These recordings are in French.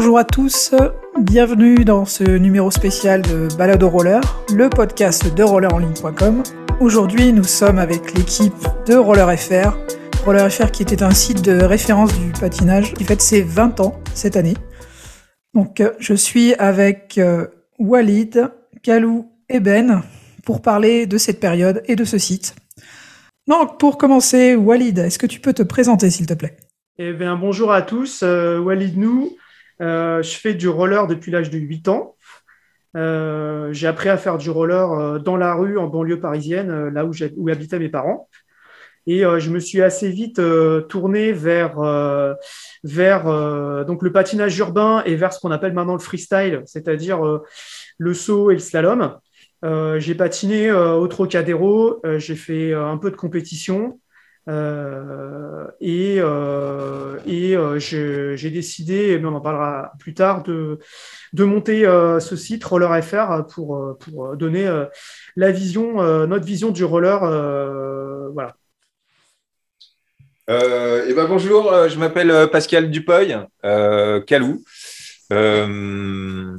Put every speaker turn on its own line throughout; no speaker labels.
Bonjour à tous, bienvenue dans ce numéro spécial de Balade au roller, le podcast de rollerenligne.com. Aujourd'hui, nous sommes avec l'équipe de Roller FR. Roller FR qui était un site de référence du patinage qui fête ses 20 ans cette année. Donc, je suis avec euh, Walid, Kalou et Ben pour parler de cette période et de ce site. Donc, pour commencer, Walid, est-ce que tu peux te présenter s'il te plaît?
Eh bien, bonjour à tous, euh, Walid Nou. Euh, je fais du roller depuis l'âge de 8 ans. Euh, j'ai appris à faire du roller euh, dans la rue, en banlieue parisienne, là où, où, habitaient mes parents. Et je me suis assez vite tourné vers, vers donc le patinage urbain et vers ce qu'on appelle maintenant le freestyle, c'est-à-dire le saut et le slalom. j'ai patiné au Trocadéro, j'ai fait un peu de compétition, et, euh, et euh, j'ai décidé, mais on en parlera plus tard, de, de monter ce site Roller FR pour, pour donner la vision, notre vision du roller. voilà.
et ben bonjour, je m'appelle Pascal Dupoy, Calou. Euh,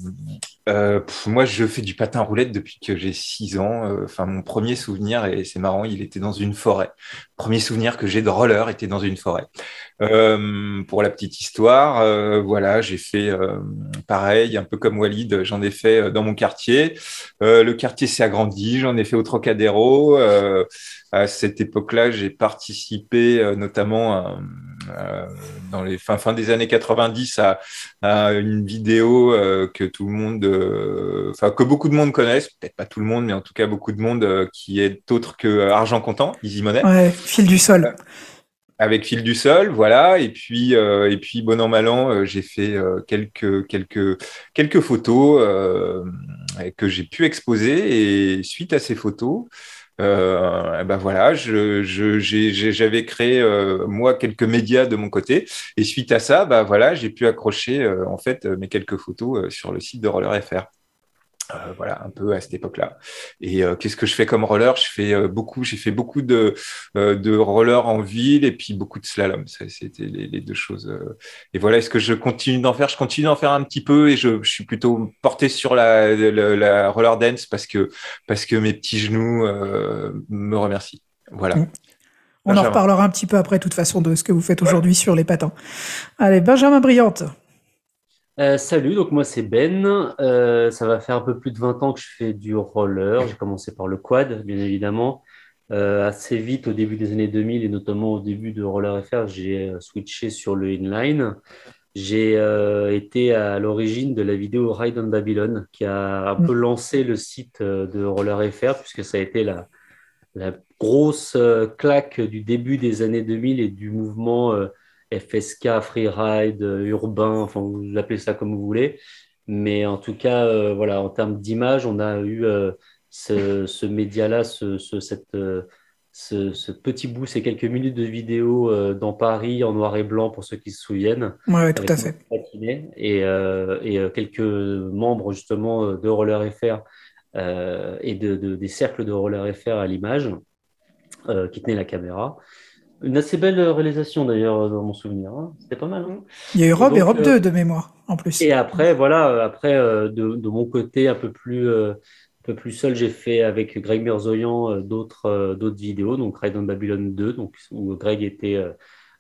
moi, je fais du patin roulette depuis que j'ai 6 ans. Euh, enfin, mon premier souvenir, et c'est marrant, il était dans une forêt. Premier souvenir que j'ai de roller était dans une forêt. Euh, pour la petite histoire, euh, voilà, j'ai fait euh, pareil, un peu comme Walid, j'en ai fait dans mon quartier. le quartier s'est agrandi, j'en ai fait au Trocadéro. à cette époque-là, j'ai participé notamment dans les fin, fin des années 90 à, à une vidéo que tout le monde, enfin que beaucoup de monde connaissent, peut-être pas tout le monde, mais en tout cas beaucoup de monde qui est autre que Argent Comptant, Easy Money.
Ouais, fil du sol
avec fil du sol, voilà. Et puis, euh, et puis bon an mal an, euh, j'ai fait euh, quelques quelques quelques photos que j'ai pu exposer. Et suite à ces photos, eh ben voilà, je, j'avais créé moi quelques médias de mon côté. Et suite à ça, bah voilà, j'ai pu accrocher en fait mes quelques photos sur le site de Roller FR. Euh, voilà, un peu à cette époque-là. Et euh, qu'est-ce que je fais comme roller? Je fais euh, beaucoup, j'ai fait beaucoup de, de roller en ville et puis beaucoup de slalom. C'était les, deux choses. Et voilà, est-ce que je continue d'en faire? Je continue d'en faire un petit peu et je, je, suis plutôt porté sur la, la, roller dance parce que, parce que mes petits genoux me remercient. Voilà. Mmh.
On en reparlera un petit peu après, de toute façon, de ce que vous faites aujourd'hui sur les patins. Allez, Benjamin Brillante.
Euh, salut, donc moi c'est Ben. Euh, ça va faire un peu plus de 20 ans que je fais du roller. J'ai commencé par le quad, bien évidemment. Euh, assez vite, au début des années 2000 et notamment au début de Roller FR, j'ai switché sur le inline. J'ai été à l'origine de la vidéo Ride on Babylon qui a un peu lancé le site de Roller FR puisque ça a été la, la grosse claque du début des années 2000 et du mouvement FSK, freeride, euh, urbain, enfin vous appelez ça comme vous voulez. Mais en tout cas, euh, voilà, en termes d'image, on a eu euh, ce, média-là, ce, cette, ce, petit bout, ces quelques minutes de vidéo dans Paris en noir et blanc pour ceux qui se souviennent.
Oui, tout à fait.
Et, et, quelques membres justement de Roller FR et de, des cercles de Roller FR à l'image qui tenaient la caméra. Une assez belle réalisation d'ailleurs dans mon souvenir. Hein. C'était pas mal. Hein.
Il y a eu Europe et Europe 2 euh, de mémoire en plus.
Et après, voilà, euh, après euh, de, de, mon côté un peu plus, un peu plus seul, j'ai fait avec Greg Mirzoyan d'autres d'autres vidéos, donc Ride on Babylon 2, donc, où Greg était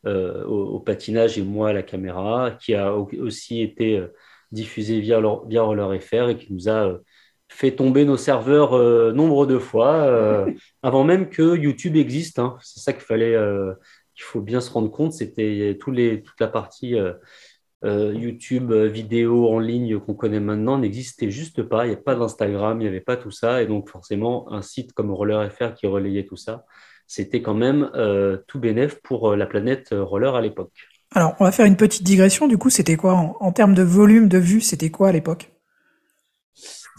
au, patinage et moi à la caméra, qui a aussi été diffusé via, via Roller FR et qui nous a fait tomber nos serveurs euh, nombre de fois, euh, avant même que YouTube existe. Hein. C'est ça qu'il fallait, euh, qu'il faut bien se rendre compte. C'était tous les, toute la partie YouTube vidéo en ligne qu'on connaît maintenant n'existait juste pas. Il n'y a pas d'Instagram, il n'y avait pas tout ça. Et donc forcément, un site comme Roller FR qui relayait tout ça, c'était quand même tout bénéf pour la planète Roller à l'époque.
Alors, on va faire une petite digression. Du coup, c'était quoi en termes de volume de vues C'était quoi à l'époque?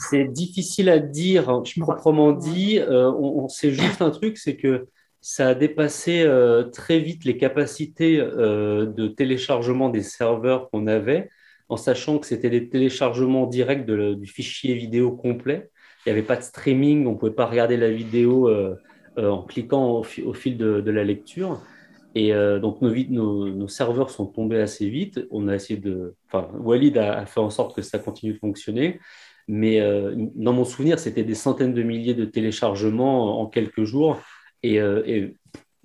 C'est difficile à dire proprement dit. Euh, on, sait juste un truc, c'est que ça a dépassé euh, très vite les capacités euh, de téléchargement des serveurs qu'on avait, en sachant que c'était des téléchargements directs du fichier vidéo complet. Il n'y avait pas de streaming, on ne pouvait pas regarder la vidéo en cliquant au, fil de, la lecture. Et donc nos, nos, serveurs sont tombés assez vite. On a essayé de, enfin, Walid a, fait en sorte que ça continue de fonctionner. Mais dans mon souvenir, c'était des centaines de milliers de téléchargements en quelques jours. Et, et,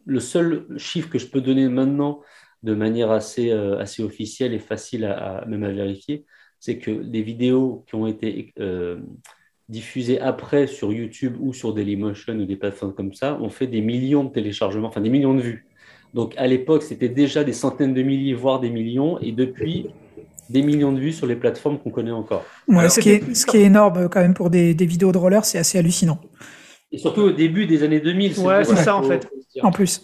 le seul chiffre que je peux donner maintenant de manière assez, assez officielle et facile à, même à vérifier, c'est que les vidéos qui ont été euh, diffusées après sur YouTube ou sur Dailymotion ou des plateformes comme ça ont fait des millions de téléchargements, enfin des millions de vues. Donc à l'époque, c'était déjà des centaines de milliers, voire des millions, et depuis, des millions de vues sur les plateformes qu'on connaît encore.
ce, qui est, ce, qui est, énorme quand même pour des, des vidéos de roller, c'est assez hallucinant.
Et surtout au début des années 2000.
Ouais, c'est ça en fait.
En plus.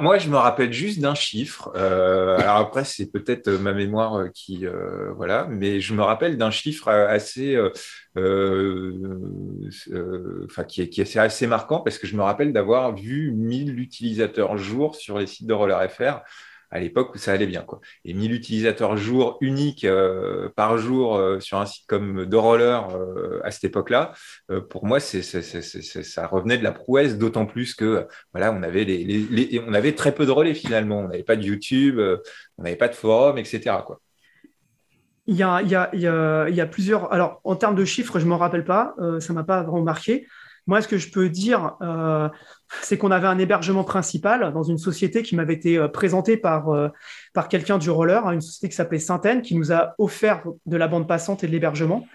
Moi je, me, rappelle juste d'un chiffre. Euh, alors après, c'est peut-être ma mémoire euh, qui, euh, voilà, mais je me rappelle d'un chiffre assez, enfin qui, est, qui est assez marquant parce que je me rappelle d'avoir vu 1000 utilisateurs jour sur les sites de Roller FR à l'époque où ça allait bien. Quoi. Et 1000 utilisateurs jour uniques euh, par jour euh, sur un site comme The Roller euh, à cette époque-là, pour moi, ça revenait de la prouesse, d'autant plus que voilà, on avait, on avait très peu de relais finalement. On n'avait pas de YouTube, on n'avait pas de forum, etc. Quoi.
Il y, a, il, y a, plusieurs. Alors, en termes de chiffres, je ne m'en rappelle pas, ça ne m'a pas vraiment marqué. Moi, ce que je peux dire, c'est qu'on avait un hébergement principal dans une société qui m'avait été euh, présentée par, euh, par quelqu'un du roller, hein, une société qui s'appelait Sainte-Anne, qui nous a offert de la bande passante et de l'hébergement.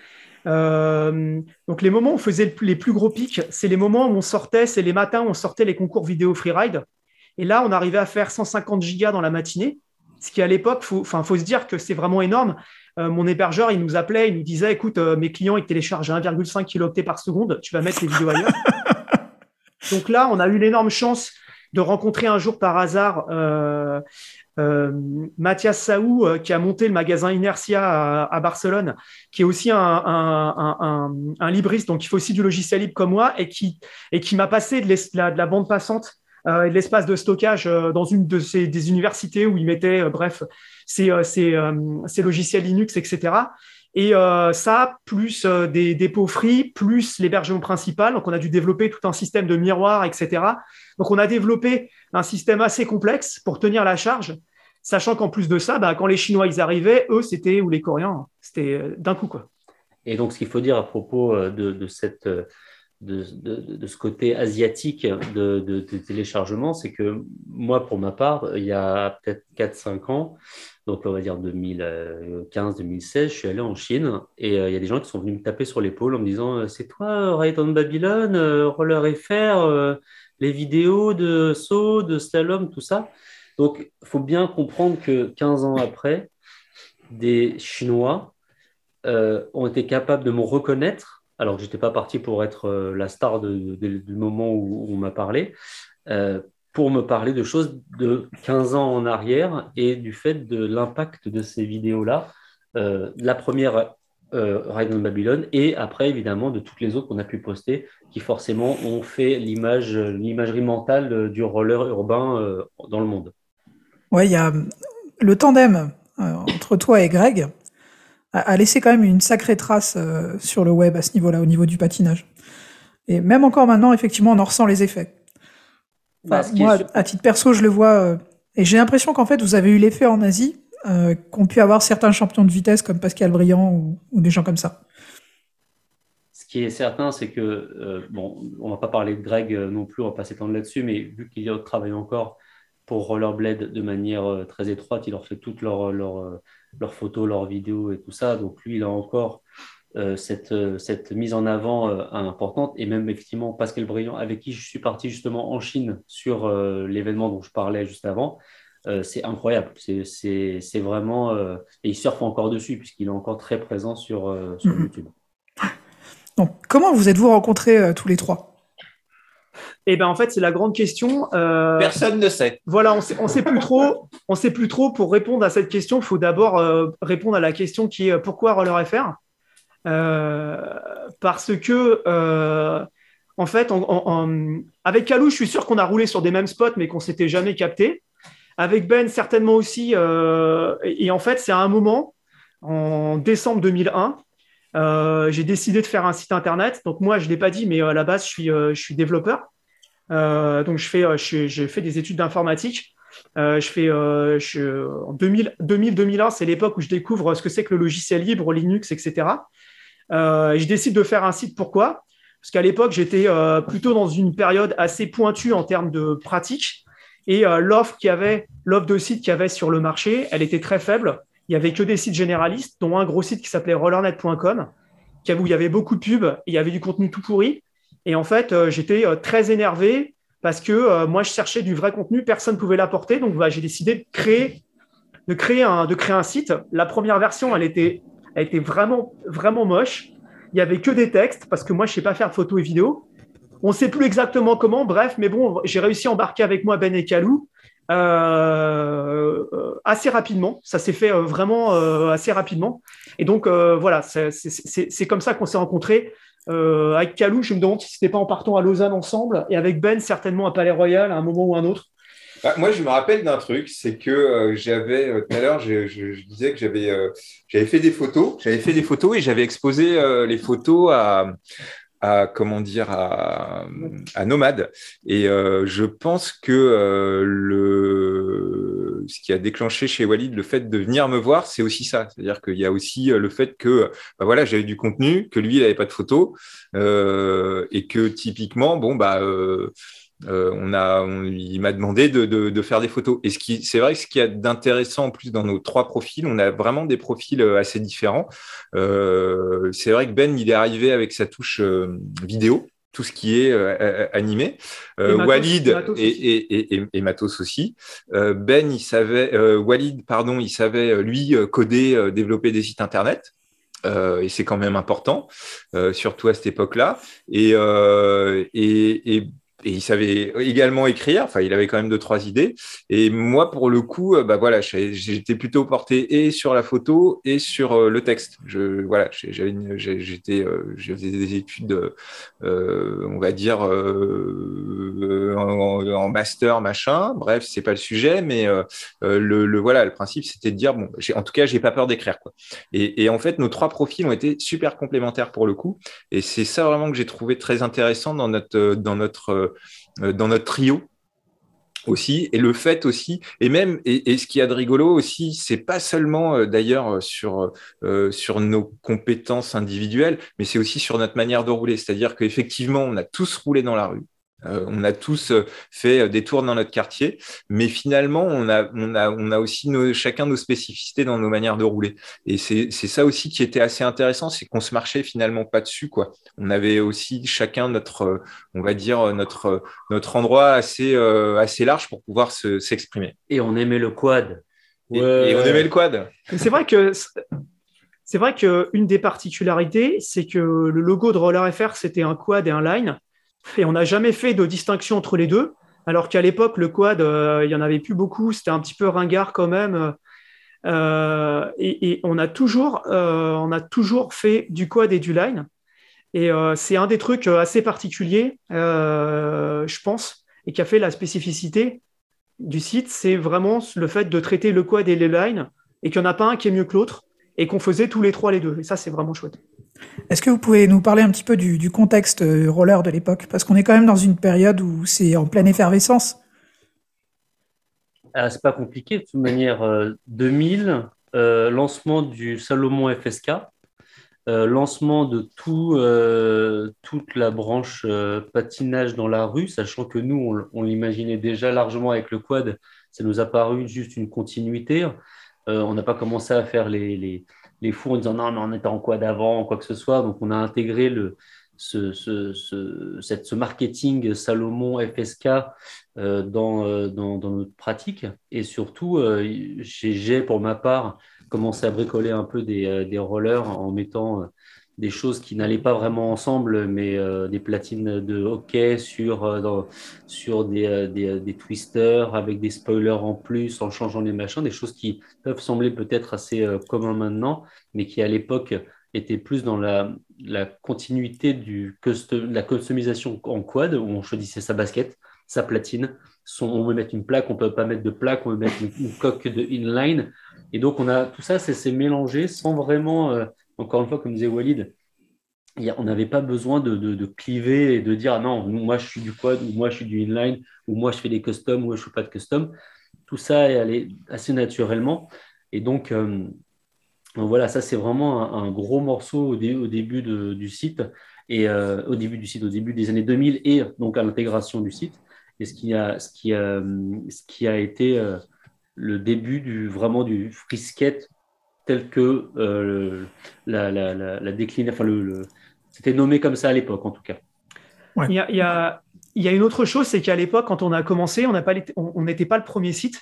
donc les moments où on faisait les plus gros pics, c'est les moments où on sortait, c'est les matins où on sortait les concours vidéo freeride. Et là, on arrivait à faire 150 gigas dans la matinée, ce qui à l'époque, faut, faut se dire que c'est vraiment énorme. Euh, mon hébergeur, il nous appelait, il nous disait, écoute, euh, mes clients, ils téléchargent 1,5 kilo par seconde, tu vas mettre les vidéos ailleurs. Donc là, on a eu l'énorme chance de rencontrer un jour par hasard euh, Mathias Saou, qui a monté le magasin Inertia à, Barcelone, qui est aussi un, libriste, donc il fait aussi du logiciel libre comme moi, et qui, m'a passé de, de, la, bande passante et de l'espace de stockage dans une des universités où il mettait, bref, euh, ces, logiciels Linux, etc. Et euh, ça, plus euh, des dépôts free, plus l'hébergement principal. Donc, on a dû développer tout un système de miroirs, etc. Donc, on a développé un système assez complexe pour tenir la charge, sachant qu'en plus de ça, bah, quand les Chinois ils arrivaient, eux, c'était, ou les Coréens, c'était d'un coup. Quoi.
Et donc, ce qu'il faut dire à propos de, cette de, ce côté asiatique de, téléchargement, c'est que moi, pour ma part, il y a peut-être 4-5 ans, donc on va dire 2015-2016, je suis allé en Chine et euh, il y a des gens qui sont venus me taper sur l'épaule en me disant euh, C'est toi, Ride on Babylon, euh, Roller FR, les vidéos de saut, de slalom, tout ça. Donc il faut bien comprendre que 15 ans après, des Chinois ont été capables de me reconnaître alors que je n'étais pas parti pour être la star du moment où, on m'a parlé, pour me parler de choses de 15 ans en arrière et du fait de l'impact de ces vidéos-là. Euh, la première, euh, Ride on Babylon, et après, évidemment, de toutes les autres qu'on a pu poster, qui forcément ont fait l'image, l'imagerie mentale du roller urbain euh, dans le monde.
Ouais, il y a le tandem euh, entre toi et Greg a, laissé quand même une sacrée trace sur le web à ce niveau-là, au niveau du patinage. Et même encore maintenant, effectivement, on en ressent les effets moi, à titre perso, je le vois, euh, et j'ai l'impression qu'en fait, vous avez eu l'effet en Asie euh, qu'ont pu avoir certains champions de vitesse comme Pascal Briand ou, des gens comme ça.
Ce qui est certain, c'est que, euh, bon, on va pas parler de Greg non plus, on va pas s'étendre là-dessus, mais vu qu'il travaille encore pour Rollerblade de manière très étroite, il leur fait toutes leurs, photos, leurs vidéos et tout ça, donc lui, il a encore euh, cette, euh, cette, mise en avant euh, importante. Et même effectivement, Pascal Briand, avec qui je suis parti justement en Chine sur l'événement dont je parlais juste avant, c'est incroyable. C'est vraiment. et il surfe encore dessus, puisqu'il est encore très présent sur, sur mhm. YouTube.
Donc, comment vous êtes-vous rencontrés tous les trois?
Eh ben en fait c'est la grande question.
Personne ne sait.
Voilà, on sait, sait plus trop. On sait plus trop. Pour répondre à cette question, il faut d'abord répondre à la question qui est pourquoi Roller FR euh, parce que, euh, en fait, avec Kalou, je suis sûr qu'on a roulé sur des mêmes spots, mais qu'on s'était jamais capté. Avec Ben, certainement aussi. Euh, et, en fait, c'est à un moment, en décembre 2001, j'ai décidé de faire un site internet. Donc moi, je ne l'ai pas dit, mais à la base, je suis, je développeur. donc je fais, j'ai fait des études d'informatique. je fais en 2000-2001, c'est l'époque où je découvre ce que c'est que le logiciel libre, Linux, etc. et je décide de faire un site. Pourquoi? Parce qu'à l'époque, j'étais plutôt dans une période assez pointue en termes de pratique. Et l'offre qu'il y avait, l'offre de sites qu'il y avait sur le marché, elle était très faible. Il n'y avait que des sites généralistes, dont un gros site qui s'appelait rollernet.com, où il y avait beaucoup de pubs, il y avait du contenu tout pourri. Et en fait, euh, j'étais euh, très énervé parce que euh, moi, je cherchais du vrai contenu, personne ne pouvait l'apporter. Donc, j'ai décidé de créer, de, créer un, de créer un site. La première version, elle était, elle était vraiment, vraiment moche. Il n'y avait que des textes parce que moi, je ne sais pas faire de photos et vidéos. On ne sait plus exactement comment, bref, mais bon, j'ai réussi à embarquer avec moi Ben et Kalou assez rapidement. Ça s'est fait vraiment assez rapidement. Et donc, voilà, c'est comme ça qu'on s'est rencontrés. Euh, avec Calou, je me demande si c'était pas en partant à Lausanne ensemble, et avec Ben certainement à Palais Royal à un moment ou un autre.
Bah, moi, je me rappelle d'un truc, c'est que euh, j'avais euh, tout à l'heure, je, disais que j'avais j'avais fait des photos, j'avais fait des photos et j'avais exposé les photos à, comment dire à, à Nomade. Et je pense que le ce qui a déclenché chez Walid le fait de venir me voir, c'est aussi ça. C'est-à-dire qu'il y a aussi euh, le fait que bah voilà, j'avais du contenu, que lui, il n'avait pas de photos, euh, et que typiquement, bon, bah, euh, on a, il m'a demandé de, faire des photos. Et ce qui, c'est vrai que ce qui a d'intéressant en plus dans nos trois profils, on a vraiment des profils assez différents. c'est vrai que Ben, il est arrivé avec sa touche vidéo tout ce qui est euh, euh, animé. Euh, Walid et, Matos aussi. ben, il savait, Walid, pardon, il savait lui coder, développer des sites internet. et c'est quand même important, surtout à cette époque-là. Et, et, et il savait également écrire. Enfin, il avait quand même deux trois idées. Et moi, pour le coup, euh, bah voilà, j'étais plutôt porté et sur la photo et sur euh, le texte. Je voilà, j'étais, euh, je faisais des études, on va dire en, master machin. Bref, c'est pas le sujet, mais le, voilà, le principe c'était de dire bon, en tout cas, j'ai pas peur d'écrire quoi. Et, et en fait, nos trois profils ont été super complémentaires pour le coup. Et c'est ça vraiment que j'ai trouvé très intéressant dans notre dans notre euh, dans notre trio aussi. Et le fait aussi et même et, ce qui a de rigolo aussi c'est pas seulement euh, d'ailleurs sur euh, sur nos compétences individuelles mais c'est aussi sur notre manière de rouler. C'est-à-dire qu'effectivement on a tous roulé dans la rue euh, on a tous euh, fait euh, des tours dans notre quartier, mais finalement, on a, on a, on a aussi chacun nos spécificités dans nos manières de rouler. Et c'est ça aussi qui était assez intéressant, c'est qu'on se marchait finalement pas dessus. Quoi. On avait aussi chacun notre, on va dire, notre, notre endroit assez, assez large pour pouvoir s'exprimer.
et on aimait le quad.
Et, et on aimait le quad.
C'est vrai que c'est vrai qu'une des particularités, c'est que le logo de Roller FR, c'était un quad et un line. Et on n'a jamais fait de distinction entre les deux, alors qu'à l'époque, le quad, euh, il n'y en avait plus beaucoup, c'était un petit peu ringard quand même. Euh, et, on, a toujours, euh, on a toujours fait du quad et du line. Et c'est un des trucs assez particuliers, je pense, et qui a fait la spécificité du site, c'est vraiment le fait de traiter le quad et les lines, et qu'il n'y en a pas un qui est mieux que l'autre, et qu'on faisait tous les trois les deux. Et ça, c'est vraiment chouette.
Est-ce que vous pouvez nous parler un petit peu du, contexte euh, roller de l'époque? Parce qu'on est quand même dans une période où c'est en pleine effervescence.
Ah, c'est pas compliqué. De toute manière, 2000, euh, euh, lancement du Salomon FSK, lancement de tout, toute la branche patinage dans la rue, sachant que nous, on, l'imaginait déjà largement avec le quad. Ça nous a paru juste une continuité. on n'a pas commencé à faire les les fous en disant non, mais on était en quoi d'avant, quoi que ce soit. Donc, on a intégré le, ce, ce, ce, cette, ce marketing Salomon FSK euh, dans, euh, dans, dans, notre pratique. Et surtout, euh, j'ai, pour ma part, commencé à bricoler un peu des, des rollers en mettant des choses qui n'allaient pas vraiment ensemble, mais euh, des platines de hockey sur, euh, sur des, euh, des, twisters avec des spoilers en plus, en changeant les machins, des choses qui peuvent sembler peut-être assez communs maintenant, mais qui à l'époque étaient plus dans la, la continuité du la customisation en quad, où on choisissait sa basket, sa platine, on veut mettre une plaque, on peut pas mettre de plaque, on veut mettre une, coque de inline, et donc on a tout ça, c'est mélangé sans vraiment encore une fois, comme disait Walid, on n'avait pas besoin de, cliver et de dire ah non, moi je suis du quad, ou moi je suis du inline, ou moi je fais des customs, ou je ne fais pas de custom. tout ça est allé assez naturellement. Et donc, voilà, ça c'est vraiment un, gros morceau au, début du site et au début du site, au début des années 2000 et donc à l'intégration du site. Et ce qui a, ce qui a, ce qui a été le début vraiment du frisket tel que euh, la, la, la, décline, enfin le, c'était nommé comme ça à l'époque en tout cas.
Il, y a, il, y a, il, y a, une autre chose, c'est qu'à l'époque, quand on a commencé, on n'était pas, on, pas le premier site.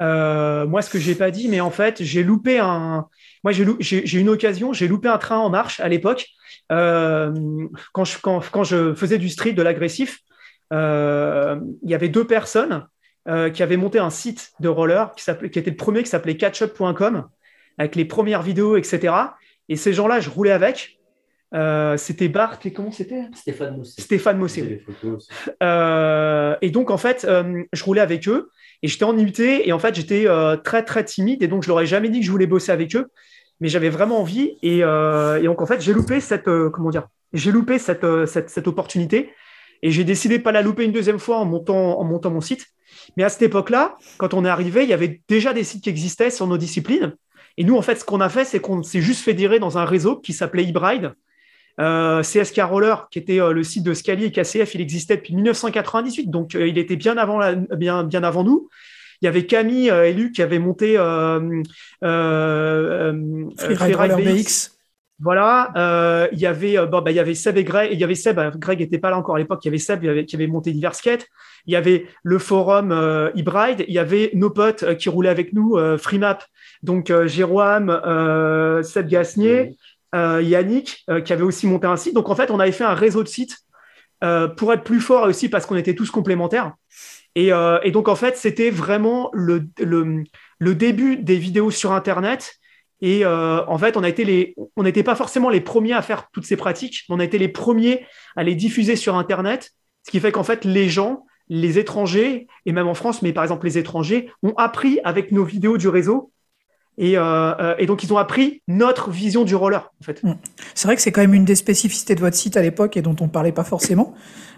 Euh, moi, ce que j'ai pas dit, mais en fait, j'ai loupé un. Moi, j'ai, j'ai, une occasion, j'ai loupé un train en marche à l'époque euh, quand, je, quand, quand, je faisais du street, de l'agressif. il y avait deux personnes euh, qui avait monté un site de roller qui, qui était le premier qui s'appelait catchup.com avec les premières vidéos, etc. Et ces gens-là, je roulais avec. Euh, c'était Bart et comment c'était?
Stéphane Mossé.
Stéphane Mossé. Euh, et donc, en fait, je roulais avec eux et j'étais en UT et en fait, j'étais très, très timide et donc je leur ai jamais dit que je voulais bosser avec eux, mais j'avais vraiment envie et, et, donc, en fait, j'ai loupé cette, comment dire, j'ai loupé cette, cette, cette, opportunité et j'ai décidé de pas la louper une deuxième fois en montant, en montant mon site. Mais à cette époque-là, quand on est arrivé, il y avait déjà des sites qui existaient sur nos disciplines. Et nous, en fait, ce qu'on a fait, c'est qu'on s'est juste fédéré dans un réseau qui s'appelait eBride. Euh, CSK Roller, qui était euh, le site de Scali et KCF, il existait depuis 1998, donc euh, il était bien avant, bien, bien avant nous. Il y avait Camille et Luc qui avaient monté
Freeride BX.
Voilà, euh, il y avait euh, bon, bah, il y avait Seb et Greg, il y avait Seb, euh, Greg n'était pas là encore à l'époque, il y avait Seb qui avait monté divers skates, il y avait le forum euh, e il y avait nos potes qui roulaient avec nous, FreeMap, donc Jérôme, Seb Gasnier, Yannick qui avait aussi monté un site. Donc en fait, on avait fait un réseau de sites pour être plus fort aussi parce qu'on était tous complémentaires. Et, et donc en fait, c'était vraiment le, le, le début des vidéos sur Internet et euh, en fait, on a été les, on n'était pas forcément les premiers à faire toutes ces pratiques, mais on a été les premiers à les diffuser sur Internet, ce qui fait qu'en fait, les gens, les étrangers, et même en France, mais par exemple les étrangers, ont appris avec nos vidéos du réseau. Et, euh, euh, et donc, ils ont appris notre vision du roller, en fait. Mm.
C'est vrai que c'est quand même une des spécificités de votre site à l'époque et dont on ne parlait pas forcément.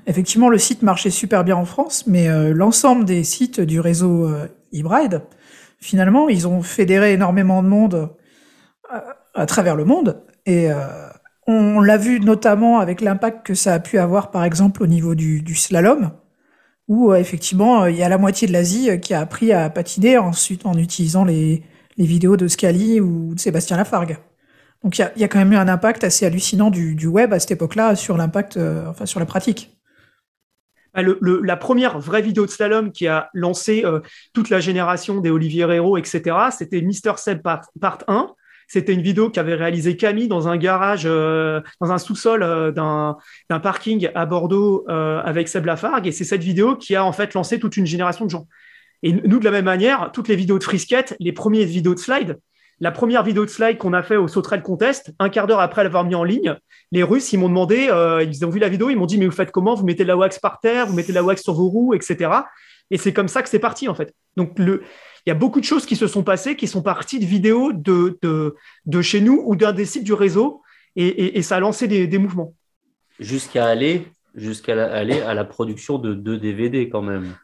Effectivement, le site marchait super bien en France, mais l'ensemble des sites du réseau e finalement, ils ont fédéré énormément de monde à travers le monde. Et euh, on l'a vu notamment avec l'impact que ça a pu avoir, par exemple, au niveau du, du slalom, où euh, effectivement, il y a la moitié de l'Asie euh, qui a appris à patiner ensuite en utilisant les, les vidéos de Scali ou de Sébastien Lafargue. Donc il y a, quand même eu un impact assez hallucinant du, web à cette époque-là sur l'impact, enfin sur la pratique.
Bah, la première vraie vidéo de slalom qui a lancé toute la génération des Olivier Hérault, etc., c'était Mister Seb part, part 1, c'était une vidéo qu'avait réalisé Camille dans un garage, euh, dans un sous-sol euh, d'un, parking à Bordeaux euh, avec Seb Lafargue. Et c'est cette vidéo qui a en fait lancé toute une génération de gens. Et nous, de la même manière, toutes les vidéos de frisket, les premières vidéos de slide, la première vidéo de slide qu'on a fait au Sauterelle Contest, un quart d'heure après l'avoir mis en ligne, les Russes, ils m'ont demandé, ils ont vu la vidéo, ils m'ont dit, mais vous faites comment? Vous mettez de la wax par terre, vous mettez de la wax sur vos roues, etc. Et c'est comme ça que c'est parti, en fait. Donc, il y a beaucoup de choses qui se sont passées, qui sont parties de vidéos de, de, de chez nous ou d'un des sites du réseau, et, et, ça a lancé des, des mouvements.
Jusqu'à aller, jusqu'à aller à la production de deux DVD quand même.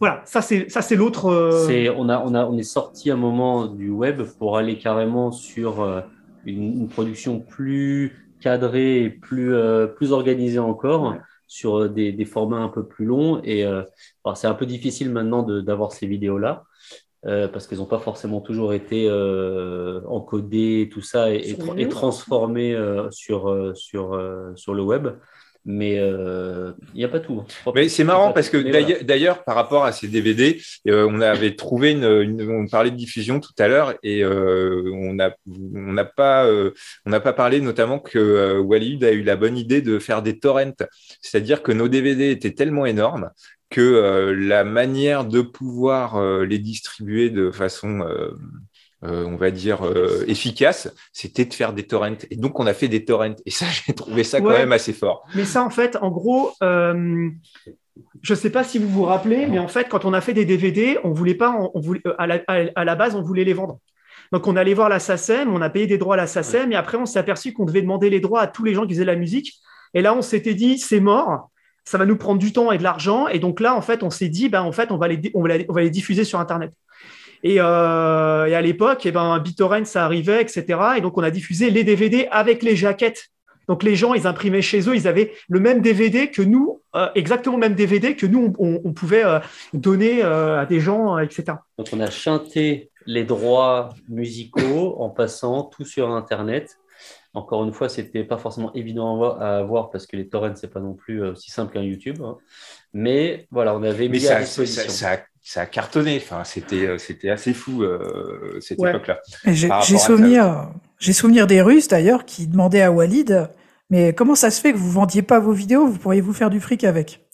Voilà, ça c'est ça c'est l'autre. Euh,
c'est on a on a on est sorti un moment du web pour aller carrément sur euh, une, production plus cadrée et plus euh, plus organisée encore. sur des, des, formats un peu plus longs. Et c'est un peu difficile maintenant d'avoir ces vidéos-là. Euh, parce qu'elles n'ont pas forcément toujours été euh, encodées, tout ça, et, et, transformées euh, sur, sur, sur le web. Mais il n'y a pas tout.
Hein. Mais c'est marrant parce que d'ailleurs, par rapport à ces DVD, on avait trouvé une, On parlait de diffusion tout à l'heure et on n'a on n'a pas, on n'a pas parlé notamment que Walid a eu la bonne idée de faire des torrents. C'est-à-dire que nos DVD étaient tellement énormes que euh, la manière de pouvoir euh, les distribuer de façon, euh, on va dire, efficace, c'était de faire des torrents. Et donc, on a fait des torrents. Et ça, j'ai trouvé ça quand même assez fort.
Mais ça, en fait, en gros, je ne sais pas si vous vous rappelez, mais en fait, quand on a fait des DVD, on voulait pas, on voulait, à, la, à la base, on voulait les vendre. Donc, on allait voir la SACEM, on a payé des droits à la SACEM, et après, on s'est aperçu qu'on devait demander les droits à tous les gens qui faisaient la musique. Et là, on s'était dit, c'est mort ça va nous prendre du temps et de l'argent. Et donc là, en fait, on s'est dit, ben, en fait, on va les, on va les, on va les diffuser sur Internet. Et, euh, et à l'époque, eh ben, BitTorrent, ça arrivait, etc. Et donc, on a diffusé les DVD avec les jaquettes. Donc, les gens, ils imprimaient chez eux, ils avaient le même DVD que nous, euh, exactement le même DVD que nous, on, on pouvait euh, donner euh, à des gens, etc.
Donc, on a chanté les droits musicaux en passant tout sur Internet. Encore une fois, c'était pas forcément évident à avoir parce que les torrents, c'est pas non plus aussi simple qu'un YouTube. Hein. Mais voilà, on avait
Mais mis ça, à disposition. Ça, ça, ça, a cartonné. Enfin, c'était, c'était assez fou euh, cette
ouais.
époque-là.
J'ai souvenir, j'ai souvenir des Russes d'ailleurs qui demandaient à Walid, mais comment ça se fait que vous vendiez pas vos vidéos? Vous pourriez vous faire du fric avec.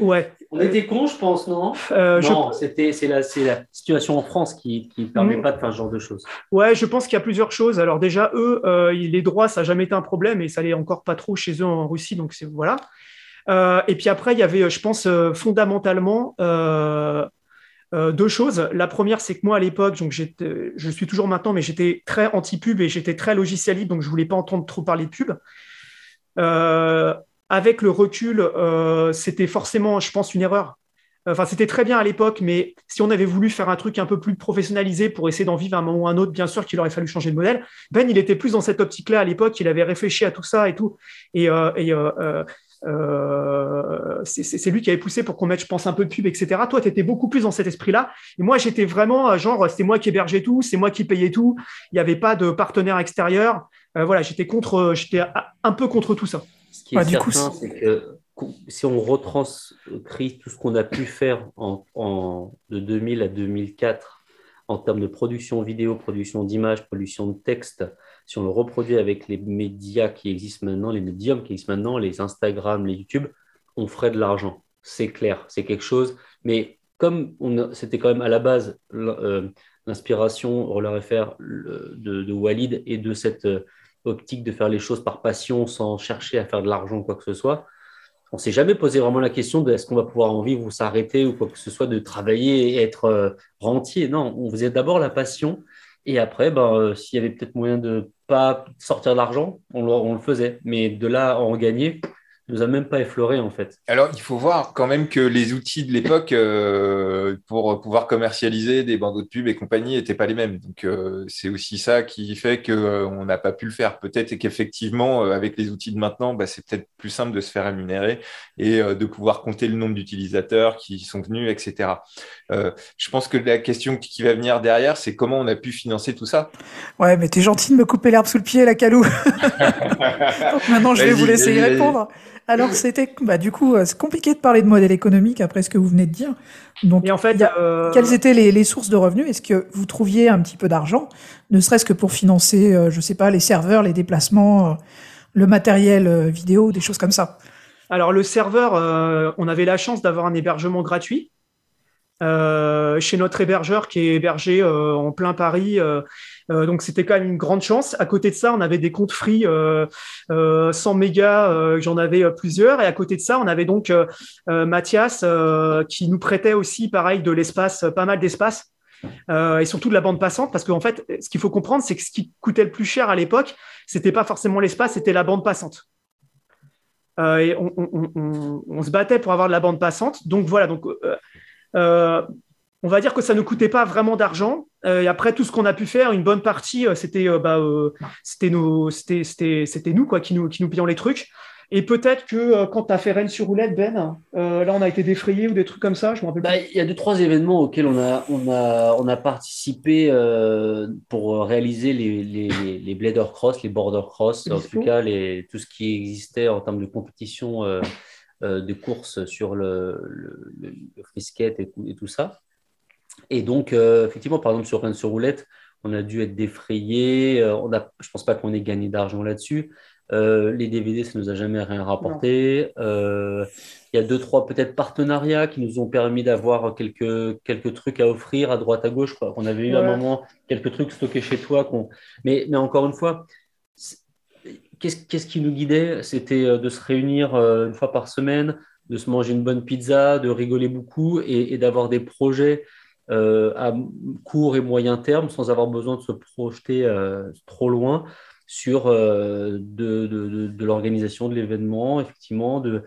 Ouais.
On était cons, je pense, non? Euh, Non, je... c'était c'est la, la situation en France qui ne permet mmh. pas de faire ce genre de choses.
Ouais, je pense qu'il y a plusieurs choses. Alors déjà, eux, euh, les droits, ça n'a jamais été un problème et ça l'est encore pas trop chez eux en Russie, donc c'est voilà. Euh, et puis après, il y avait, je pense, euh, fondamentalement euh, deux choses. La première, c'est que moi, à l'époque, donc je suis toujours maintenant, mais j'étais très anti-pub et j'étais très logiciel libre, donc je voulais pas entendre trop parler de pub. Euh, avec le recul, euh, c'était forcément, je pense, une erreur. Enfin, c'était très bien à l'époque, mais si on avait voulu faire un truc un peu plus professionnalisé pour essayer d'en vivre à un moment ou un autre, bien sûr qu'il aurait fallu changer de modèle. Ben, il était plus dans cette optique-là à l'époque, il avait réfléchi à tout ça et tout. Et euh, c'est lui qui avait poussé pour qu'on mette, je pense, un peu de pub, etc. Toi, tu étais beaucoup plus dans cet esprit-là. Et moi, j'étais vraiment, euh, genre, c'est moi qui hébergeais tout, c'est moi qui payais tout. Il n'y avait pas de partenaire extérieur. Euh, voilà, j'étais contre, j'étais un peu contre tout ça.
Ce qui est certain, c'est que si on retranscrit tout ce qu'on a pu faire en, en, de 2000 à 2004 en termes de production vidéo, production d'images, production de texte, si on le reproduit avec les médias qui existent maintenant, les médiums qui existent maintenant, les Instagram, les YouTube, on ferait de l'argent. C'est clair, c'est quelque chose. Mais comme c'était quand même à la base euh, l'inspiration Roller FR de, de, Walid et de cette euh, optique de faire les choses par passion sans chercher à faire de l'argent ou quoi que ce soit, on s'est jamais posé vraiment la question de est-ce qu'on va pouvoir en vivre ou s'arrêter ou quoi que ce soit, de travailler et être euh, rentier. Non, on faisait d'abord la passion et après, ben, euh, s'il y avait peut-être moyen de pas sortir l'argent, on, on, le faisait. Mais de là à en gagner, nous a même pas effleuré en fait.
Alors il faut voir quand même que les outils de l'époque euh, pour pouvoir commercialiser des bandeaux de pub et compagnie n'étaient pas les mêmes. Donc euh, c'est aussi ça qui fait qu'on euh, n'a pas pu le faire. Peut-être qu'effectivement avec les outils de maintenant, bah, c'est peut-être plus simple de se faire rémunérer et de pouvoir compter le nombre d'utilisateurs qui sont venus, etc. je pense que la question qui va venir derrière, c'est comment on a pu financer tout ça.
Ouais, mais t'es gentil de me couper l'herbe sous le pied, la calou. Donc maintenant je vais vous laisser y répondre. Alors, c'était, bah, du coup, c'est compliqué de parler de modèle économique après ce que vous venez de dire. Donc,
en fait,
euh... quelles étaient les, les, sources de revenus? Est-ce que vous trouviez un petit peu d'argent, ne serait-ce que pour financer, euh, je sais pas, les serveurs, les déplacements, euh, le matériel euh, vidéo, des choses comme ça
Alors, le serveur, on avait la chance d'avoir un hébergement gratuit. chez notre hébergeur qui est hébergé en plein Paris, euh, donc c'était quand même une grande chance. À côté de ça, on avait des comptes free euh, 100 euh, mégas, euh, j'en avais plusieurs. Et à côté de ça, on avait donc Mathias qui nous prêtait aussi, pareil, de l'espace, pas mal d'espace. et surtout de la bande passante, parce qu'en fait, ce qu'il faut comprendre, c'est que ce qui coûtait le plus cher à l'époque, c'était pas forcément l'espace, c'était la bande passante. Et on, on, se battait pour avoir de la bande passante. Donc voilà, donc on va dire que ça ne coûtait pas vraiment d'argent. Euh, et après tout ce qu'on a pu faire, une bonne partie, euh, c'était euh, bah, euh, c'était nos c'était c'était nous quoi qui nous qui nous payons les trucs. Et peut-être que quand tu as fait Rennes sur roulette, Ben, là on a été défrayé ou des trucs comme ça, je me rappelle.
Bah, il y a deux trois événements auxquels on a on a on a participé pour réaliser les les, les Blader Cross, les Border Cross, en tout cas les tout ce qui existait en termes de compétition de course sur le, le, le free skate et, et tout ça. Et donc, euh, effectivement, par exemple, sur Rennes sur roulette, on a dû être défrayé. Euh, on a, je ne pense pas qu'on ait gagné d'argent là-dessus. Euh, les DVD, ça ne nous a jamais rien rapporté. Il y a deux, trois peut-être partenariats qui nous ont permis d'avoir quelques, quelques trucs à offrir à droite, à gauche. On avait eu ouais. un moment quelques trucs stockés chez toi. Mais, mais encore une fois, qu'est-ce, qui nous guidait? C'était de se réunir une fois par semaine, de se manger une bonne pizza, de rigoler beaucoup et, et d'avoir des projets euh, à court et moyen terme sans avoir besoin de se projeter euh, trop loin sur euh, de, de, l'organisation de l'événement, effectivement, de,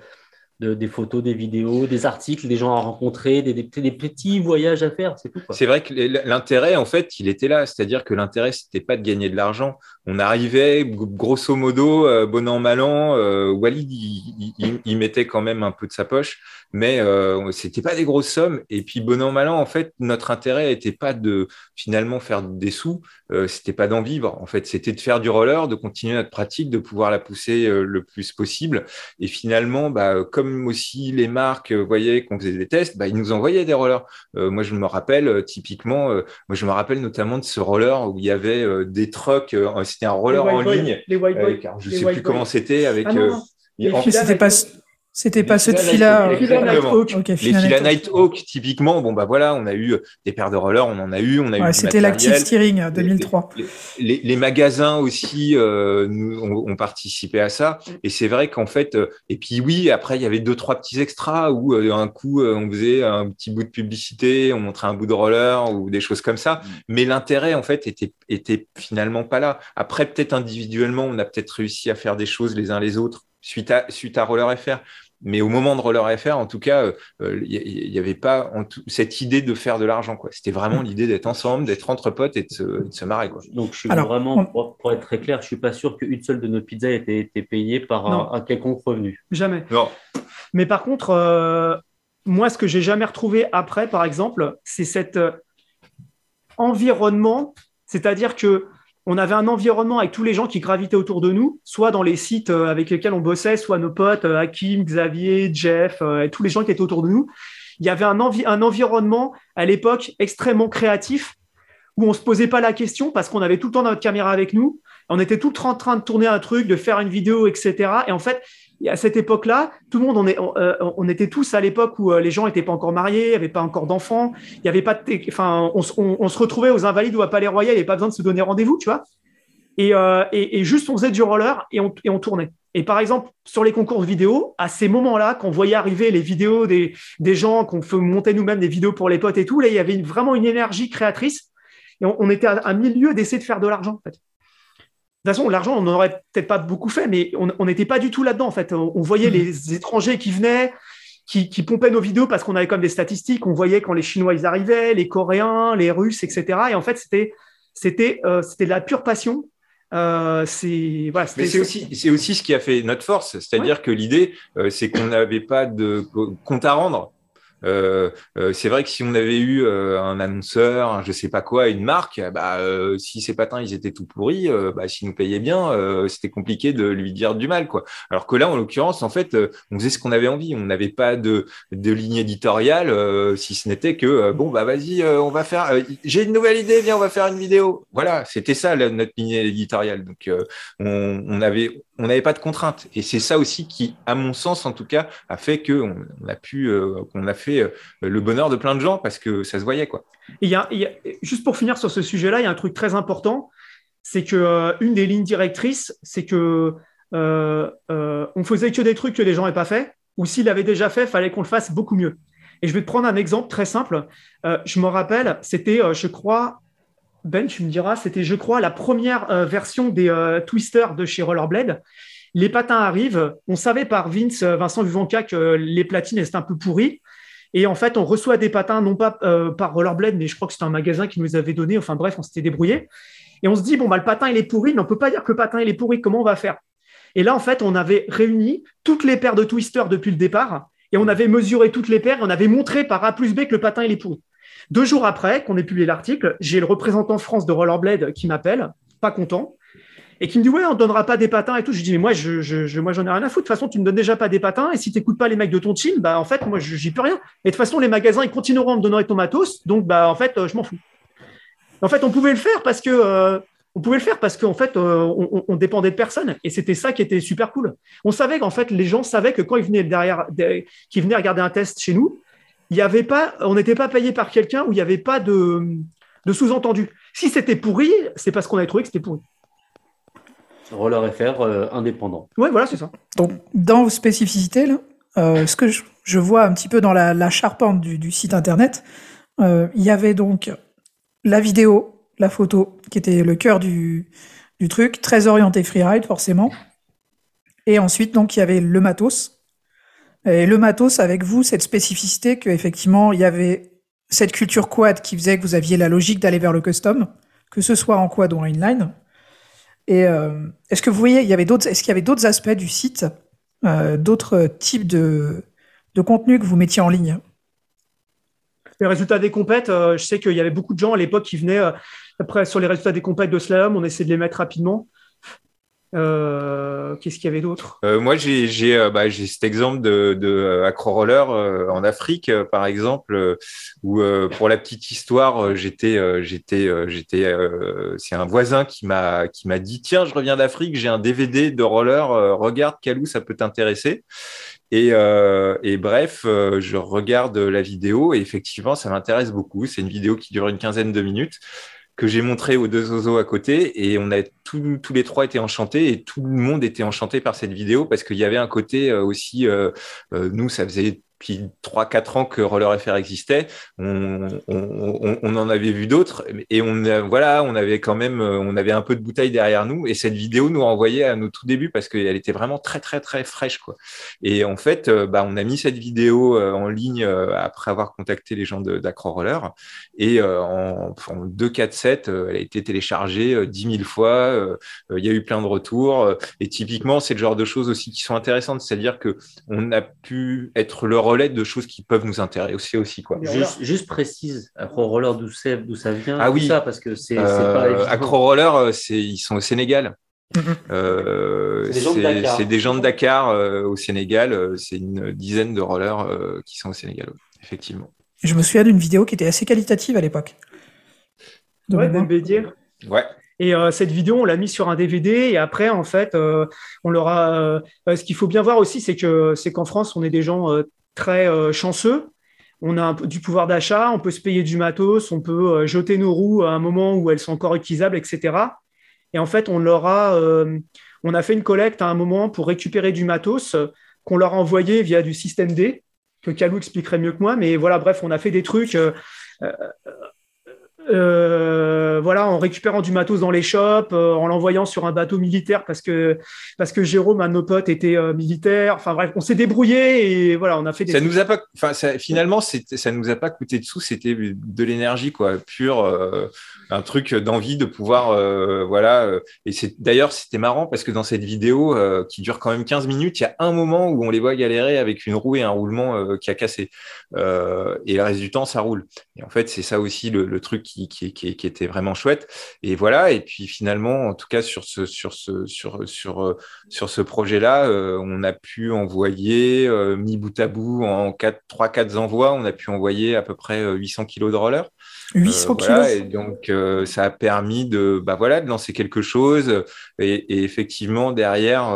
des photos, des vidéos, des articles, des gens à rencontrer, des, petits voyages à faire, c'est tout.
C'est vrai que l'intérêt, en fait, il était là. C'est-à-dire que l'intérêt, c'était pas de gagner de l'argent. On arrivait, grosso modo, euh, bon an, mal an, euh, Walid, il, mettait quand même un peu de sa poche, mais euh, c'était pas des grosses sommes. Et puis, bon an, mal an, en fait, notre intérêt n'était pas de finalement faire des sous, euh, c'était pas d'en vivre. En fait, c'était de faire du roller, de continuer notre pratique, de pouvoir la pousser le plus possible. Et finalement, bah, comme comme aussi les marques euh, voyaient qu'on faisait des tests, bah, ils nous envoyaient des rollers. Euh, moi, je me rappelle euh, typiquement, moi, je me rappelle notamment de ce roller où il y avait des trucks. c'était un roller en ligne. Les white boys. je ne sais plus comment c'était avec. Ah
c'était pas c'était pas ceux de Fila.
Les Fila Nighthawk. Nighthawk, typiquement, bon, bah voilà, on a eu euh, des paires de rollers, on en a eu, on a
ouais,
eu.
C'était l'Active Steering 2003.
Les, les, les, magasins aussi euh, nous, ont, ont, participé à ça. Et c'est vrai qu'en fait, euh, et puis oui, après, il y avait deux, trois petits extras où euh, un coup, euh, on faisait un petit bout de publicité, on montrait un bout de roller ou des choses comme ça. Mm. Mais l'intérêt, en fait, était, était finalement pas là. Après, peut-être individuellement, on a peut-être réussi à faire des choses les uns les autres suite à, suite à Roller FR mais au moment de Roller FR, en tout cas, il euh, n'y avait pas cette idée de faire de l'argent. C'était vraiment mm. l'idée d'être ensemble, d'être entre potes et de se, de se marrer. Quoi.
Donc, je suis vraiment, pour, être très clair, je ne suis pas sûr qu'une seule de nos pizzas ait été, été payée par un, quelconque revenu.
Jamais.
Non.
Mais par contre, euh, moi, ce que j'ai jamais retrouvé après, par exemple, c'est cet euh, environnement, c'est-à-dire que on avait un environnement avec tous les gens qui gravitaient autour de nous, soit dans les sites euh, avec lesquels on bossait, soit nos potes, euh, Hakim, Xavier, Jeff, euh, et tous les gens qui étaient autour de nous. Il y avait un, un environnement à l'époque extrêmement créatif où on se posait pas la question parce qu'on avait tout le temps notre caméra avec nous. On était tout le temps en train de tourner un truc, de faire une vidéo, etc. Et en fait, à cette époque-là, tout le monde, on, on, était tous à l'époque où les gens n'étaient pas encore mariés, n'avaient pas encore d'enfants, il y avait pas enfin, on, se retrouvait aux Invalides ou à Palais Royal, il n'y avait pas besoin de se donner rendez-vous, tu vois. Et, et, juste, on faisait du roller et on, et tournait. Et par exemple, sur les concours de vidéo, à ces moments-là, quand on voyait arriver les vidéos des, gens, qu'on montait nous-mêmes des vidéos pour les potes et tout, là, il y avait vraiment une énergie créatrice. Et on, était à, milieu d'essayer de faire de l'argent, en fait. De toute façon, l'argent, on n'aurait peut-être pas beaucoup fait, mais on n'était pas du tout là-dedans. En fait, on, voyait mmh. les étrangers qui venaient, qui, pompaient nos vidéos parce qu'on avait comme des statistiques. On voyait quand les Chinois ils arrivaient, les Coréens, les Russes, etc. Et en fait, c'était c'était euh, c'était de la pure passion. Euh, c'est
voilà, Mais c'est aussi, c'est aussi ce qui a fait notre force, c'est-à-dire que l'idée, euh, c'est qu'on n'avait pas de compte à rendre. Euh, euh, c'est vrai que si on avait eu euh, un annonceur, je sais pas quoi, une marque, bah, si ces patins ils étaient tout pourris, bah, s'ils nous payaient bien, c'était compliqué de lui dire du mal, quoi. Alors que là, en l'occurrence, en fait, on faisait ce qu'on avait envie. On n'avait pas de, ligne éditoriale, si ce n'était que bon, bah vas-y, on va faire. J'ai une nouvelle idée, viens, on va faire une vidéo. Voilà, c'était ça notre ligne éditoriale. Donc, on, avait on n'avait pas de contraintes. Et c'est ça aussi qui, à mon sens en tout cas, a fait qu'on on a pu, qu'on a fait euh, le bonheur de plein de gens parce que ça se voyait. Quoi.
Et y a, juste pour finir sur ce sujet-là, il y a un truc très important, c'est que euh, une des lignes directrices, c'est que on faisait que des trucs que les gens n'avaient pas fait, ou s'ils l'avaient déjà fait, fallait qu'on le fasse beaucoup mieux. Et je vais te prendre un exemple très simple. je me rappelle, c'était, je crois, ben, tu me diras, c'était, je crois, la première euh, version des euh, twisters de chez Rollerblade. Les patins arrivent. On savait par Vince, euh, Vincent Vivanca que les platines étaient un peu pourries. Et en fait, on reçoit des patins, non pas par Rollerblade, mais je crois que c'était un magasin qui nous avait donné. Enfin bref, on s'était débrouillé. Et on se dit, bon, bah, le patin, il est pourri, mais on ne peut pas dire que le patin, il est pourri. Comment on va faire? Et là, en fait, on avait réuni toutes les paires de twisters depuis le départ. Et on avait mesuré toutes les paires. On avait montré par A plus B que le patin, il est pourri. Deux jours après qu'on ait publié l'article, j'ai le représentant France de Rollerblade qui m'appelle, pas content, et qui me dit ouais on ne donnera pas des patins et tout. Je dis mais moi je, je, moi j'en ai rien à foutre. De toute façon tu ne donnes déjà pas des patins et si tu n'écoutes pas les mecs de ton team, bah en fait moi j'y peux rien. Et de toute façon les magasins ils continueront à me donner ton matos, donc bah en fait euh, je m'en fous. En fait on pouvait le faire parce que euh, on pouvait le faire parce qu'en fait euh, on, dépendait de personne et c'était ça qui était super cool. On savait qu'en fait les gens savaient que quand ils venaient derrière, qu'ils venaient regarder un test chez nous, il y avait pas, on n'était pas payé par quelqu'un où il n'y avait pas de, de sous-entendu. Si c'était pourri, c'est parce qu'on avait trouvé que c'était pourri.
Roller FR euh, indépendant.
Oui, voilà, c'est ça.
Donc, dans vos spécificités, là, euh, ce que je, vois un petit peu dans la, charpente du, site internet, euh, il y avait donc la vidéo, la photo, qui était le cœur du, du truc, très orienté freeride, forcément. Et ensuite, donc, il y avait le matos, Et le matos, avec vous, cette spécificité qu'effectivement, il y avait cette culture quad qui faisait que vous aviez la logique d'aller vers le custom, que ce soit en quad ou en inline. Et euh, est-ce que vous voyez, il y avait d'autres, est-ce qu'il y avait d'autres aspects du site, euh, d'autres types de, de contenu que vous mettiez en ligne?
Les résultats des compètes, euh, je sais qu'il y avait beaucoup de gens à l'époque qui venaient après sur les résultats des compètes de slalom, on essayait de les mettre rapidement. Euh, qu'est-ce qu'il y avait d'autre?
Euh, Moi, euh, bah, j'ai cet exemple de, roller en Afrique, par exemple, où pour la petite histoire, j'étais, c'est un voisin qui m'a dit tiens, je reviens d'Afrique, j'ai un DVD de roller, regarde Calou, ça peut t'intéresser. Et, bref, je regarde la vidéo et effectivement, ça m'intéresse beaucoup. C'est une vidéo qui dure une quinzaine de minutes que j'ai montré aux deux oiseaux à côté et on a tous, les trois été enchantés et tout le monde était enchanté par cette vidéo parce qu'il y avait un côté euh, aussi, euh, euh, nous, ça faisait depuis 3-4 ans que Roller FR existait, on, en avait vu d'autres et on voilà, on avait quand même, on avait un peu de bouteille derrière nous et cette vidéo nous envoyait à nos tout débuts parce qu'elle était vraiment très très très fraîche quoi. Et en fait, bah, on a mis cette vidéo en ligne après avoir contacté les gens d'Acro Roller et en, en 2, 4, 7, elle a été téléchargée 10 000 fois. Il y a eu plein de retours et typiquement c'est le genre de choses aussi qui sont intéressantes, c'est-à-dire que on a pu être le relais de choses qui peuvent nous intéresser aussi. Quoi.
Juste, juste précise, Acro Roller, d'où ça vient
Ah oui,
ça, parce que c'est
euh, Acro Roller, euh, ils sont au Sénégal. Mm-hmm. Euh, c'est des gens de Dakar, au Sénégal. c'est une dizaine de rollers qui sont au Sénégal, effectivement.
Je me souviens d'une vidéo qui était assez qualitative à l'époque.
Ouais, dire.
Ouais.
Et cette vidéo, on l'a mis sur un DVD. Et après, en fait, on leur a. ce qu'il faut bien voir aussi, c'est que c'est qu'en France, on est des gens très euh, chanceux. On a du pouvoir d'achat, on peut se payer du matos, on peut euh, jeter nos roues à un moment où elles sont encore utilisables, etc. Et en fait, on leur a, euh, on a fait une collecte à un moment pour récupérer du matos qu'on leur a envoyé via du système D, que Calou expliquerait mieux que moi. Mais voilà, bref, on a fait des trucs. Voilà, en récupérant du matos dans les shops, euh, en l'envoyant sur un bateau militaire parce que parce que Jérôme, un de nos potes, était euh, militaire. Enfin bref, on s'est débrouillé et voilà, on a fait. Des
ça nous a pas, enfin finalement, ça nous a pas coûté de sous, c'était de l'énergie quoi, pure, un truc d'envie de pouvoir, voilà. et c'est d'ailleurs c'était marrant parce que dans cette vidéo qui dure quand même 15 minutes, il y a un moment où on les voit galérer avec une roue et un roulement qui a cassé et le reste du temps ça roule. Et en fait, c'est ça aussi le, le truc qui qui, était vraiment chouette. Et voilà. Et puis finalement, en tout cas sur ce sur ce sur sur sur ce projet-là, euh, on a pu envoyer euh, mis bout à bout en 4 3 4 envois, on a pu envoyer à peu près 800 euh, kilos de roller.
800 kilos.
et donc ça a permis de bah voilà de lancer quelque chose. Et, effectivement derrière,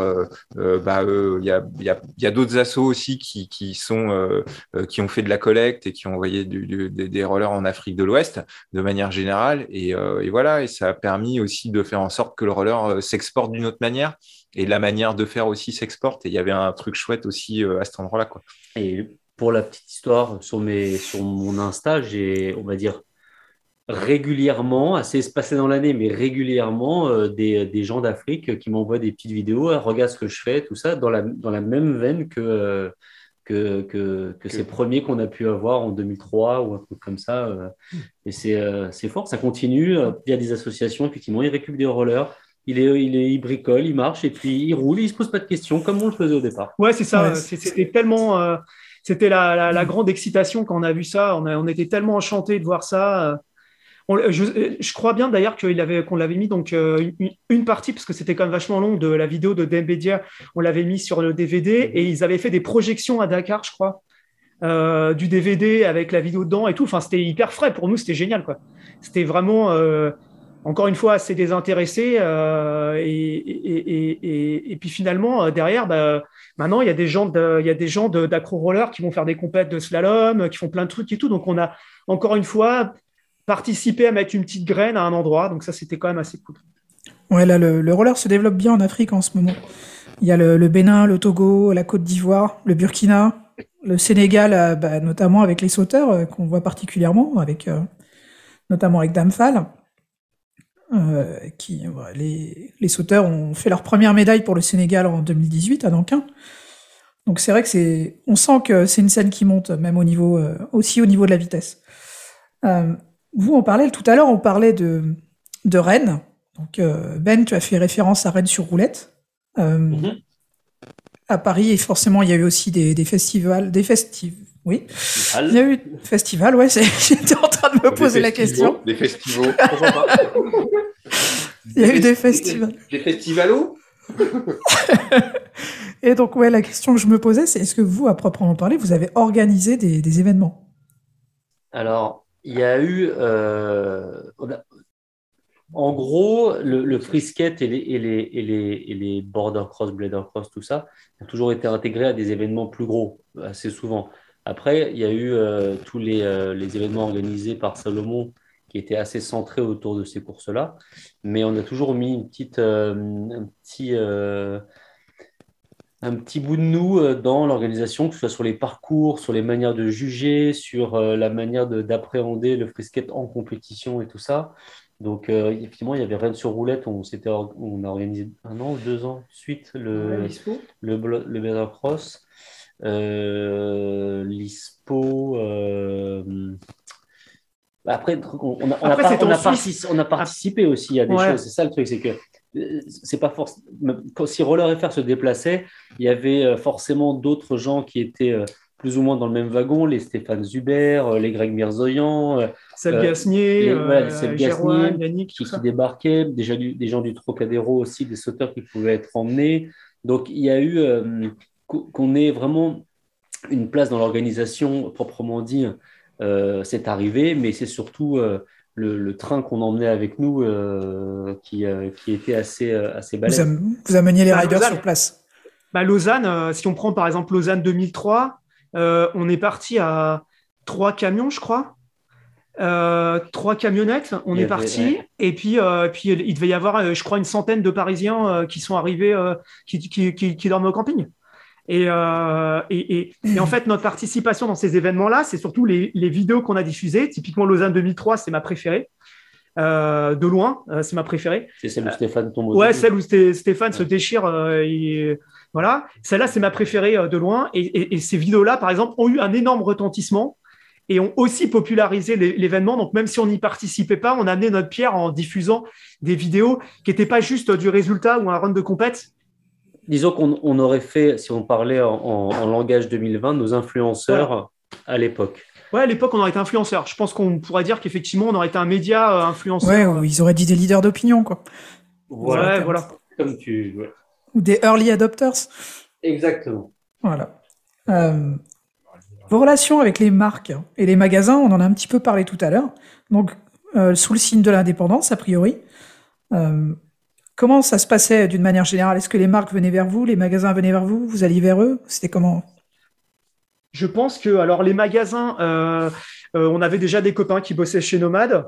bah il y a il y a, y a d'autres assos aussi qui qui sont qui ont fait de la collecte et qui ont envoyé du, des rollers en Afrique de l'Ouest de manière générale. Euh, et, voilà, et ça a permis aussi de faire en sorte que le roller euh, s'exporte d'une autre manière. Et la manière de faire aussi s'exporte. Et il y avait un truc chouette aussi euh, à cet endroit-là. Quoi.
Et pour la petite histoire, sur, mes, sur mon Insta, j'ai, on va dire, régulièrement, assez espacé dans l'année, mais régulièrement, des, des, gens d'Afrique qui m'envoient des petites vidéos, ah, regarde ce que je fais, tout ça, dans la, dans la même veine que, que, que, que, ces premiers qu'on a pu avoir en 2003 ou un truc comme ça. Euh. Et euh, c'est fort, ça continue. Euh, il y a des associations, effectivement, ils récupèrent des rollers. Il, est, il, est, il bricole, il marche et puis il roule, il ne se pose pas de questions comme on le faisait au départ.
Ouais, c'est ça. C'était tellement. c'était la, la, grande excitation quand on a vu ça. On, a, on était tellement enchantés de voir ça je, crois bien d'ailleurs qu'on l'avait mis donc euh, une, partie, parce que c'était quand même vachement long, de la vidéo de Dembedia, on l'avait mis sur le DVD et ils avaient fait des projections à Dakar, je crois, euh, du DVD avec la vidéo dedans et tout. Enfin, c'était hyper frais pour nous, c'était génial, quoi. C'était vraiment, euh, encore une fois, assez désintéressé. Et, et, puis finalement, derrière, bah, maintenant, il y a des gens de, il y a des gens d'acro roller qui vont faire des compètes de slalom, qui font plein de trucs et tout. Donc, on a encore une fois participer à mettre une petite graine à un endroit. Donc ça, c'était quand même assez cool.
Ouais, là, le, roller se développe bien en Afrique en ce moment. Il y a le, Bénin, le Togo, la Côte d'Ivoire, le Burkina, le Sénégal, euh, bah, notamment avec les sauteurs euh, qu'on voit particulièrement, avec euh, notamment avec Damphal. qui, les, les, sauteurs ont fait leur première médaille pour le Sénégal en 2018 à Nankin. Donc c'est vrai que c'est, on sent que c'est une scène qui monte même au niveau, aussi au niveau de la vitesse. Vous, on parlait tout à l'heure, on parlait de, de Rennes. Donc Ben, tu as fait référence à Rennes sur roulette. Mhm. À Paris, et forcément, il y a eu aussi des, des festivals, des festivals. Oui. Il y a eu festival, ouais. J'étais en train de me poser la question.
Des festivals.
il y a eu des festivals.
Des festivalos
Et donc, ouais, la question que je me posais, c'est est-ce que vous, à proprement parler, vous avez organisé des, événements?
Alors, il y a eu. Euh, en gros, le, le et les, et, les, et, les, et les border cross, blader cross, tout ça, ont toujours été intégrés à des événements plus gros, assez souvent. Après, il y a eu euh, tous les, euh, les, événements organisés par Salomon qui étaient assez centrés autour de ces courses-là. Mais on a toujours mis une petite, un petit un petit bout de nous euh, dans l'organisation, que ce soit sur les parcours, sur les manières de juger, sur euh, la manière d'appréhender le frisket en compétition et tout ça. Donc, euh, effectivement, il y avait Rennes sur roulette. On, on a organisé un an ou deux ans suite le, le, le, Cross. L'ISPO. Après, on, a, on, a, participé aussi à des choses. C'est ça le truc, c'est que c'est pas forcément. Si Roller FR se déplaçait, il y avait euh, forcément d'autres gens qui étaient euh, plus ou moins dans le même wagon, les Stéphane Zuber, euh, les Greg Mirzoyan,
Seb Gasnier, Yannick,
qui, débarquaient, déjà des gens du Trocadéro aussi, des sauteurs qui pouvaient être emmenés. Donc il y a eu qu'on ait vraiment une place dans l'organisation proprement dit, c'est arrivé, mais c'est surtout le, train qu'on emmenait avec nous euh, qui, euh, qui, était assez, euh, assez balèze.
Vous, ameniez les bah, riders sur place
bah, Lausanne, si on prend par exemple Lausanne 2003, on est parti à trois camions, je crois. trois camionnettes, on est parti, et puis, puis il devait y avoir, je crois, une centaine de Parisiens qui sont arrivés, qui, qui, qui, dorment au camping. Euh, et, et, en fait, notre participation dans ces événements-là, c'est surtout les, vidéos qu'on a diffusées. Typiquement, Lausanne 2003, c'est ma préférée. Euh, de loin, euh, c'est ma préférée.
C'est celle où Stéphane tombe.
Ouais, celle où Stéphane se déchire. voilà, celle-là, c'est ma préférée de loin. Et, ces vidéos-là, par exemple, ont eu un énorme retentissement et ont aussi popularisé l'événement. Donc, même si on n'y participait pas, on a amené notre pierre en diffusant des vidéos qui n'étaient pas juste du résultat ou un run de compète,
disons qu'on aurait fait, si on parlait en, langage 2020, nos influenceurs à l'époque.
Ouais, à l'époque, on aurait été influenceurs. Je pense qu'on pourrait dire qu'effectivement, on aurait été un média euh, influenceur.
Ouais, ils auraient dit des leaders d'opinion, quoi.
Voilà, voilà.
Comme tu.
Ou des early adopters.
Exactement.
Voilà. Euh, vos relations avec les marques et les magasins, on en a un petit peu parlé tout à l'heure. Donc, euh, sous le signe de l'indépendance, a priori. Comment ça se passait d'une manière générale? Est-ce que les marques venaient vers vous, les magasins venaient vers vous, vous alliez vers eux? C'était comment?
Je pense que alors les magasins, euh, euh, on avait déjà des copains qui bossaient chez Nomade.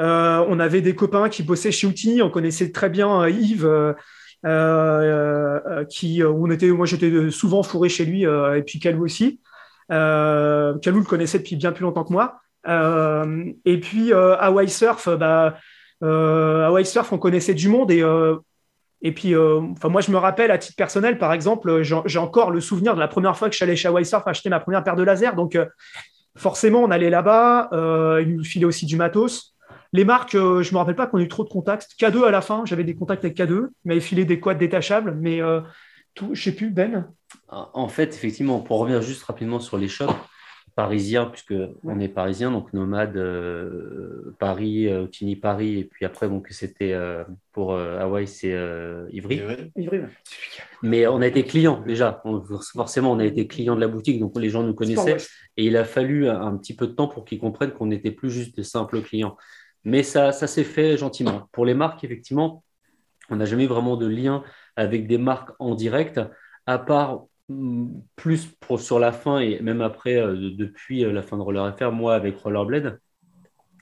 Euh, on avait des copains qui bossaient chez Outini. On connaissait très bien Yves, qui on était, moi j'étais souvent fourré chez lui, et puis Calou aussi. Calou le connaissait depuis bien plus longtemps que moi. et puis Hawaii Surf, bah, euh, à Surf, on connaissait du monde et euh, et puis, euh, moi, je me rappelle à titre personnel, par exemple, j'ai encore le souvenir de la première fois que je suis allé chez Hawaii Surf acheter ma première paire de lasers. Donc, forcément, on allait là-bas. ils nous filaient aussi du matos. Les marques, je ne me rappelle pas qu'on ait eu trop de contacts. K2 à la fin, j'avais des contacts avec K2. Ils m'avaient filé des quads détachables, mais tout, je sais plus, Ben.
En fait, effectivement, pour revenir juste rapidement sur les shops, parisien, puisque on est parisien, donc nomade euh, Paris, euh, Paris, et puis après, donc c'était euh, pour euh, Hawaï, c'est Ivry. Mais on a été client déjà, forcément, on a été client de la boutique, donc les gens nous connaissaient, et il a fallu un, petit peu de temps pour qu'ils comprennent qu'on n'était plus juste des simples clients. Mais ça, ça s'est fait gentiment. Pour les marques, effectivement, on n'a jamais vraiment de lien avec des marques en direct, à part plus sur la fin et même après, euh, depuis euh, la fin de Roller FR, moi avec Rollerblade.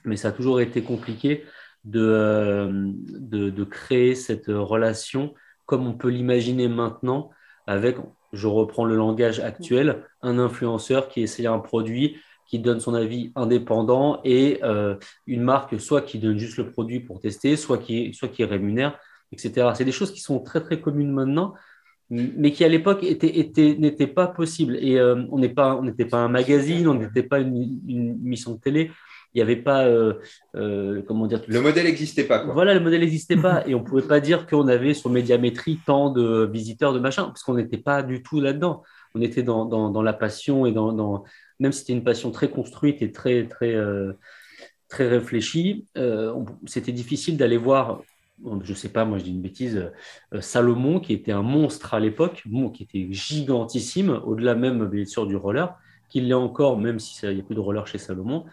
Mais ça a toujours été compliqué de, euh, de, de créer cette relation comme on peut l'imaginer maintenant avec, je reprends le langage actuel, un influenceur qui essaye un produit, qui donne son avis indépendant et une marque soit qui donne juste le produit pour tester, soit qui, soit qui rémunère, etc. C'est des choses qui sont très très communes maintenant mais qui à l'époque était, était, n'était pas possible. Et pas, on n'était pas un magazine, on n'était pas une, une, émission de télé. Il n'y avait pas, comment dire.
Le modèle n'existait pas. Quoi.
Voilà, le modèle n'existait pas. Et on ne pouvait pas dire qu'on avait sur Médiamétrie tant de visiteurs, de machin, parce qu'on n'était pas du tout là-dedans. On était dans, dans, dans la passion et dans, dans même si c'était une passion très construite et très, très, très réfléchi. Euh, c'était difficile d'aller voir, je sais pas, moi je dis une bêtise, euh, Salomon, qui était un monstre à l'époque, qui était gigantissime, au-delà même bien sûr du roller, qu'il l'est encore, même s'il n'y a plus de roller chez Salomon,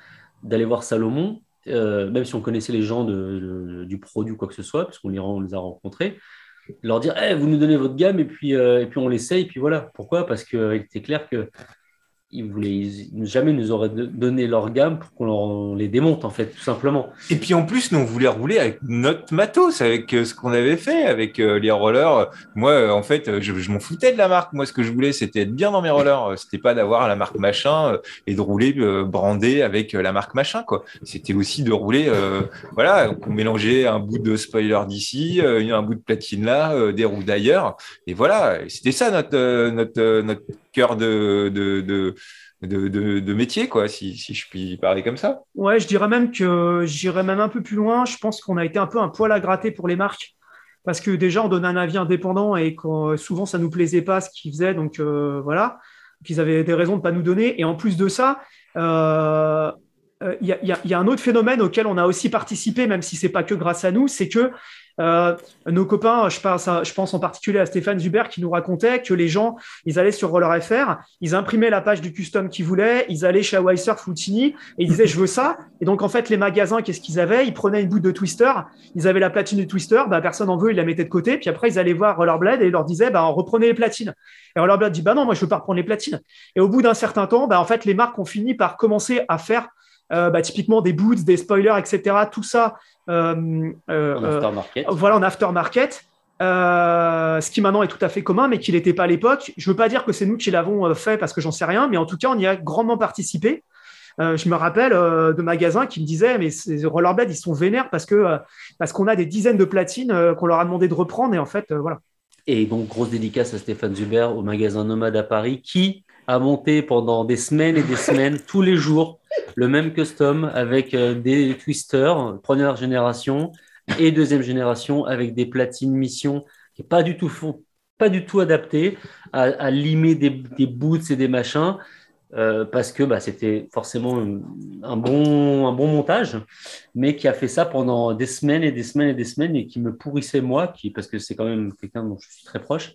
d'aller voir Salomon, euh, même si on connaissait les gens du produit ou quoi que ce soit, parce qu'on les, les, a rencontrés, leur dire eh, vous nous donnez votre gamme et puis, et puis on l'essaye, et puis voilà. Pourquoi? Parce qu'il était clair que ils voulaient jamais nous auraient donné leur gamme pour qu'on les démonte en fait tout simplement.
Et puis en plus nous on voulait rouler avec notre matos, avec euh, ce qu'on avait fait, avec euh, les rollers. Moi euh, en fait je, m'en foutais de la marque. Moi ce que je voulais c'était être bien dans mes rollers. C'était pas d'avoir la marque machin et de rouler brandé avec la marque machin quoi. C'était aussi de rouler voilà on mélangeait un bout de spoiler d'ici, un bout de platine là, des roues d'ailleurs et voilà c'était ça notre notre notre cœur de, de, de, métier, quoi, si, je puis parler comme ça.
Ouais, je dirais même que j'irais même un peu plus loin. Je pense qu'on a été un peu un poil à gratter pour les marques. Parce que déjà, on donnait un avis indépendant et souvent, ça ne nous plaisait pas ce qu'ils faisaient. Donc euh, voilà, qu'ils avaient des raisons de ne pas nous donner. Et en plus de ça, euh, euh, il y, a un autre phénomène auquel on a aussi participé, même si c'est pas que grâce à nous, c'est que euh, nos copains, je pense, en particulier à Stéphane Zuber qui nous racontait que les gens, ils allaient sur Roller FR, ils imprimaient la page du custom qu'ils voulaient, ils allaient chez Hawaii Surf et ils disaient je veux ça. Et donc en fait les magasins, qu'est-ce qu'ils avaient? Ils prenaient une bout de Twister, ils avaient la platine du Twister, bah personne en veut, ils la mettaient de côté. Puis après ils allaient voir Rollerblade et ils leur disaient bah reprenez les platines. Et Rollerblade dit bah non moi je veux pas reprendre les platines. Et au bout d'un certain temps, bah en fait les marques ont fini par commencer à faire euh, bah, typiquement des boots, des spoilers, etc. Tout ça,
en aftermarket.
voilà, en aftermarket. ce qui maintenant est tout à fait commun, mais qui n'était pas à l'époque. Je ne veux pas dire que c'est nous qui l'avons fait parce que j'en sais rien, mais en tout cas, on y a grandement participé. je me rappelle de magasins qui me disaient mais ces rollerblades ils sont vénères parce que parce qu'on a des dizaines de platines qu'on leur a demandé de reprendre et en fait voilà.
Et donc grosse dédicace à Stéphane Zuber au magasin Nomade à Paris qui a monté pendant des semaines et des semaines tous les jours le même custom avec euh, des twisters, première génération et deuxième génération avec des platines mission qui n'est pas du tout pas du tout adapté à, limer des, boots et des machins. Euh, parce que bah, c'était forcément un bon, un bon montage, mais qui a fait ça pendant des semaines et des semaines et des semaines et qui me pourrissait moi, qui, parce que c'est quand même quelqu'un dont je suis très proche,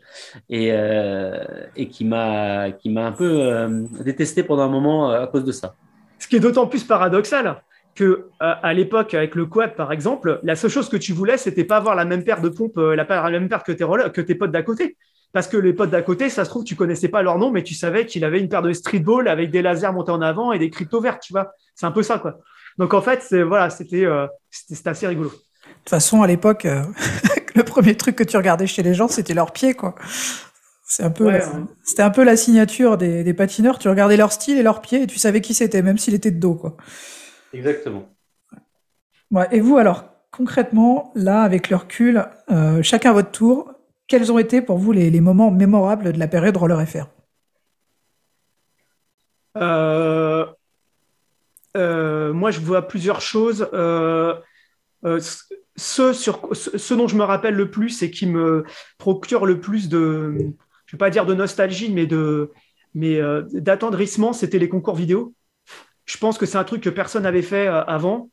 et, euh, qui m'a un peu détesté pendant un moment à cause de ça.
Ce qui est d'autant plus paradoxal que euh, à l'époque, avec le quad par exemple, la seule chose que tu voulais, c'était pas avoir la même paire de pompes, euh, la, même paire que tes, que tes potes d'à côté. Parce que les potes d'à côté, ça se trouve, tu connaissais pas leur nom, mais tu savais qu'il avait une paire de streetball avec des lasers montés en avant et des crypto verts, tu vois. C'est un peu ça, quoi. Donc en fait, voilà, c'était euh, assez rigolo.
De toute façon, à l'époque, le premier truc que tu regardais chez les gens, c'était leurs pieds, quoi. C'est un peu, c'était un peu la signature des, patineurs. Tu regardais leur style et leurs pieds et tu savais qui c'était, même s'il était de dos, quoi.
Exactement.
Ouais, et vous, alors, concrètement, là, avec le recul, euh, chacun à votre tour, quels ont été pour vous les, moments mémorables de la période Roller FR
euh, euh, Moi, je vois plusieurs choses. ce, sur, ce dont je me rappelle le plus et qui me procure le plus de, je ne vais pas dire de nostalgie, mais euh, d'attendrissement, c'était les concours vidéo. Je pense que c'est un truc que personne n'avait fait euh, avant.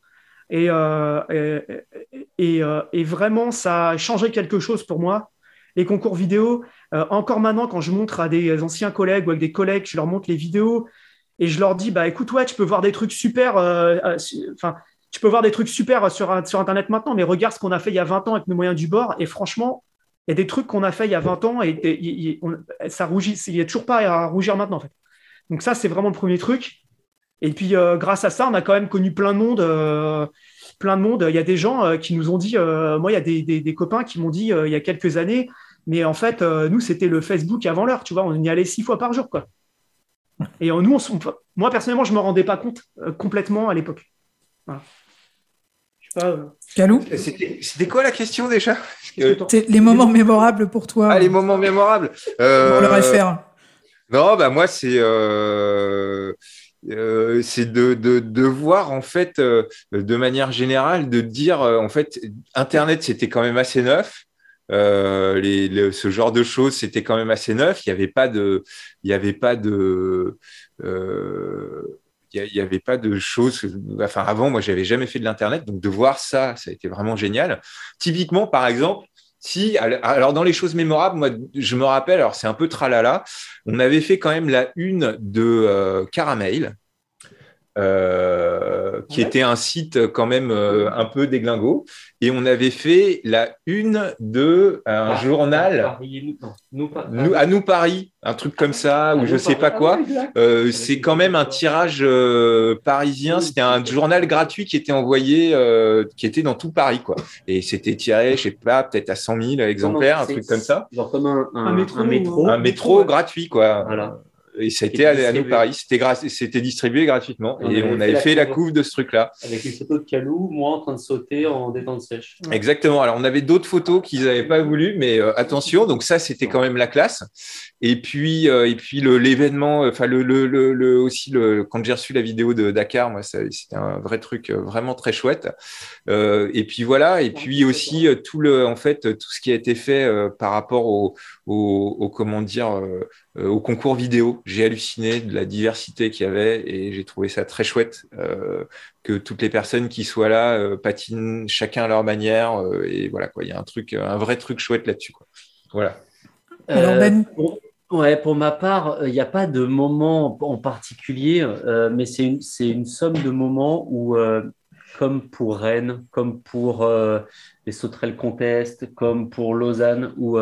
Euh, et, et, vraiment, ça a changé quelque chose pour moi. Les concours vidéo, encore maintenant, quand je montre à des anciens collègues ou avec des collègues, je leur montre les vidéos et je leur dis, bah écoute, ouais, tu peux voir des trucs super, enfin, tu peux voir des trucs super sur, sur Internet maintenant, mais regarde ce qu'on a fait il y a 20 ans avec nos moyens du bord. Et franchement, il y a des trucs qu'on a fait il y a 20 ans et, ça rougit. Il n'y a toujours pas à rougir maintenant, en fait. Donc, ça, c'est vraiment le premier truc. Et puis, euh, grâce à ça, on a quand même connu plein de monde. Euh, plein de monde. Il y a des gens euh, qui nous ont dit, moi, il y a des, copains qui m'ont dit il y a quelques années, mais en fait, nous, c'était le Facebook avant l'heure, tu vois, on y allait six fois par jour, quoi. Et nous, on, moi, personnellement, je ne me rendais pas compte complètement à l'époque.
Calou
C'était quoi la question déjà?
Les moments mémorables pour toi.
Ah, les moments mémorables.
Euh... Pour le réfère.
Non, bah moi, c'est. Euh, c'est de, de, voir en fait euh, de manière générale de dire euh, en fait internet c'était quand même assez neuf les, ce genre de choses c'était quand même assez neuf il n'y avait pas de il avait pas de n'y avait pas de choses. Enfin, avant, moi, j'avais jamais fait de l'internet, donc de voir ça, ça a été vraiment génial. Typiquement, par exemple, si, alors dans les choses mémorables, moi, je me rappelle, alors c'est un peu tralala, on avait fait quand même la une de euh, Caramel, euh, qui était un site quand même euh, un peu déglingo. Et on avait fait la une de un ah, journal à nous Paris, un truc comme ça, ou je sais pas quoi. Euh, c'est quand même un tirage parisien. C'était un journal gratuit qui était envoyé, qui était dans tout Paris, quoi. Et c'était tiré, je sais pas, peut-être à 100 000 exemplaires, un truc comme ça.
Genre comme un,
métro,
un métro, gratuit, quoi. Voilà. Et ça a été à, nous Paris. C'était distribué gratuitement. et on avait fait la couve de ce truc-là.
Avec une photo de Calou, moi en train de sauter en détente sèche.
Exactement. Alors, on avait d'autres photos qu'ils n'avaient pas voulu, mais euh, attention. Donc, ça, c'était quand même la classe. Et puis, euh, et puis l'événement, enfin, le, le, le, aussi, le, quand j'ai reçu la vidéo de Dakar, moi, c'était un vrai truc euh, vraiment très chouette. et puis voilà. Et puis aussi, tout, le, en fait, tout ce qui a été fait par rapport au, au, au comment dire, euh, au concours vidéo. J'ai halluciné de la diversité qu'il y avait et j'ai trouvé ça très chouette euh, que toutes les personnes qui soient là euh, patinent chacun à leur manière et voilà quoi. Il y a un truc, un vrai truc chouette là-dessus quoi. Voilà.
ben...
pour, ouais, pour ma part, il n'y a pas de moment en particulier, mais c'est une, une, somme de moments où comme pour Rennes, comme pour les Sauterelles Contest, comme pour Lausanne, où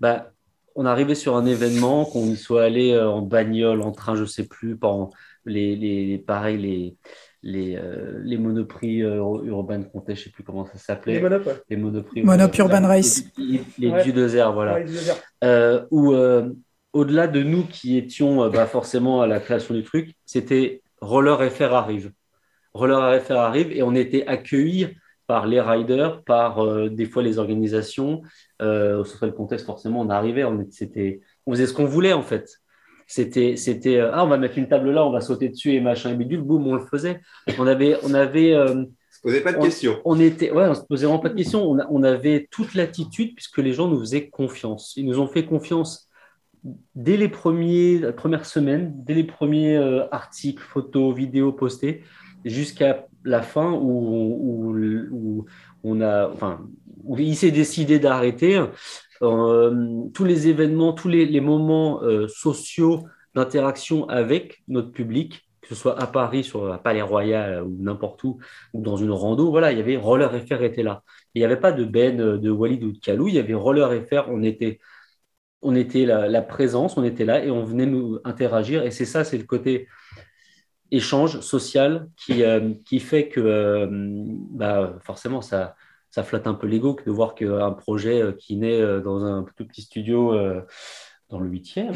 bah, on arrivait sur un événement, qu'on y soit allé euh, en bagnole, en train, je sais plus, pendant les, les, pareil, les, les, euh, les monoprix euh, Urban Contest, je sais plus comment ça s'appelait.
Les Monop,
Les monoprix.
Monop Urban Race.
Les, les du désert, voilà. où, au-delà de nous qui étions bah, forcément à la création du truc, c'était Roller FR arrive. Roller FR arrive et on était accueillis par les riders, par des fois les organisations, euh, au social contexte, forcément, on arrivait, on, c'était, on faisait ce qu'on voulait en fait. C'était, c'était euh, ah, on va mettre une table là, on va sauter dessus et machin et bidule, boum, on le faisait. On avait, on avait.
Euh, se posait pas de questions.
On était, ouais, on se posait vraiment pas de questions. On, on avait toute l'attitude puisque les gens nous faisaient confiance. Ils nous ont fait confiance dès les premiers, premières semaines, dès les premiers euh, articles, photos, vidéos postés, jusqu'à la fin où, on a, enfin, il s'est décidé d'arrêter. Euh, tous les événements, tous les, moments euh, sociaux d'interaction avec notre public, que ce soit à Paris, sur la Palais Royal ou n'importe où, ou dans une rando, voilà, il y avait Roller FR était là. il n'y avait pas de Ben, de Walid ou de Kalou, il y avait Roller FR, on était, on était la, présence, on était là et on venait nous interagir. Et c'est ça, c'est le côté échange social qui, euh, qui fait que bah, forcément ça, ça flatte un peu l'ego de voir qu'un projet euh, qui naît euh, dans un tout petit studio euh, dans le huitième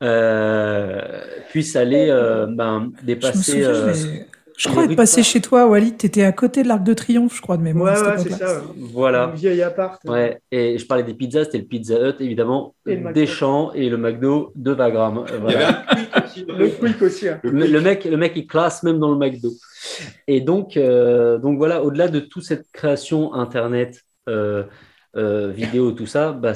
hein, puisse aller ben, dépasser.
Je, crois être passé chez toi, Walid, tu étais à côté de l'Arc de Triomphe, je crois, de mémoire.
Ouais, ouais c'est ça.
Voilà.
Un vieil appart.
Ouais. Et je parlais des pizzas, c'était le Pizza Hut, évidemment, Deschamps et le McDo de Vagram.
Voilà. le Quick aussi. Hein.
Le, mec, le mec, il classe même dans le McDo. Et donc, euh, donc voilà, au-delà de toute cette création Internet, euh, euh, vidéo, tout ça, bah,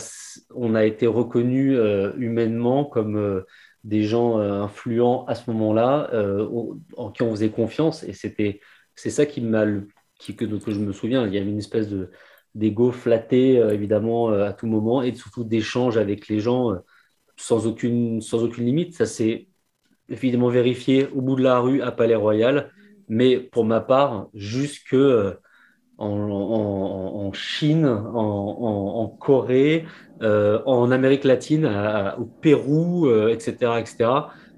on a été reconnu humainement comme des gens influents à ce moment-là, en qui on faisait confiance. Et c'était, c'est ça qui m'a, qui, que, je me souviens, il y avait une espèce de d'ego flatté, évidemment, à tout moment, et surtout d'échanges avec les gens sans, aucune, sans aucune limite. Ça s'est évidemment vérifié au bout de la rue à Palais Royal mais pour ma part, jusque euh, en, Chine, en, Corée, euh, en Amérique latine, au Pérou, etc., euh, etc.,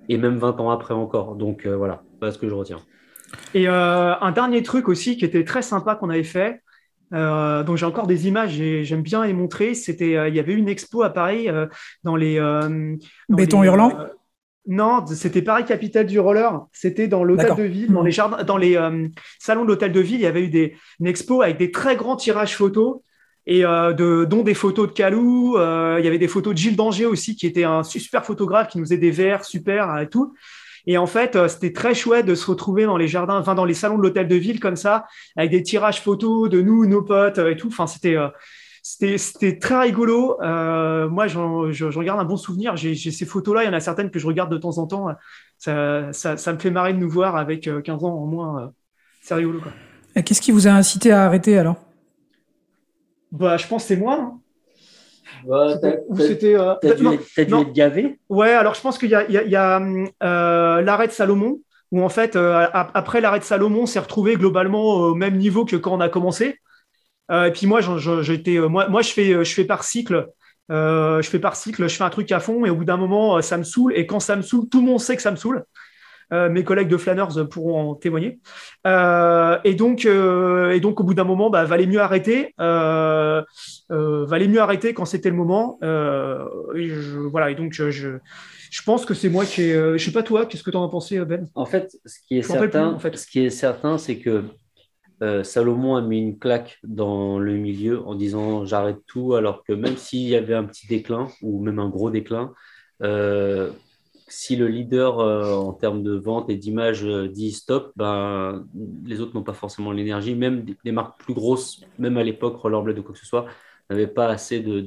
et même 20 ans après encore. Donc voilà, voilà ce que je retiens.
Et un dernier truc aussi qui était très sympa qu'on avait fait, donc j'ai encore des images et j'aime bien les montrer. C'était, il y avait une expo à Paris dans les
béton hurlant.
Non, c'était Paris Capitale du roller. C'était dans l'hôtel de ville, dans les jardins, dans les euh, salons de l'hôtel de ville. Il y avait eu des, une expo avec des très grands tirages photos et euh, de, dont des photos de Calou. Euh, il y avait des photos de Gilles Danger aussi, qui était un super photographe qui nous faisait des verres super et tout. Et en fait, c'était très chouette de se retrouver dans les jardins, enfin dans les salons de l'hôtel de ville comme ça, avec des tirages photos de nous, nos potes et tout. Enfin, c'était c'était très rigolo. Euh, moi, j'en regarde un bon souvenir. J'ai ces photos-là. Il y en a certaines que je regarde de temps en temps. Ça, ça, me fait marrer de nous voir avec 15 euh, ans en moins. Euh, c'est rigolo.
Qu'est-ce qui vous a incité à arrêter alors?
Bah, Je pense que c'est moi.
Hein. Bah, c'était. T'as dû, être gavé?
Ouais, alors je pense qu'il y a, y a l'arrêt de Salomon, où en fait, après l'arrêt de Salomon, on s'est retrouvé globalement au même niveau que quand on a commencé. Euh, et puis moi, j'étais, euh, moi, moi, je fais, euh, je fais par cycle. je fais par cycle, je fais un truc à fond et au bout d'un moment, ça me saoule. Et quand ça me saoule, tout le monde sait que ça me saoule. mes collègues de Flanners pourront en témoigner. et, donc, et donc, au bout d'un moment, bah, valait mieux arrêter. valait mieux arrêter quand c'était le moment. Et voilà. Et donc, je, je pense que c'est moi qui ai. je sais pas toi, qu'est-ce que tu en as pensé, Ben?
En fait, ce qui est certain, en fait. ce qui est certain, c'est que euh, Salomon a mis une claque dans le milieu en disant j'arrête tout, alors que même s'il y avait un petit déclin ou même un gros déclin, euh, si le leader euh, en termes de vente et d'image dit stop, ben, les autres n'ont pas forcément l'énergie. Même les marques plus grosses, même à l'époque, Rollerblade ou quoi que ce soit, n'avaient pas assez de,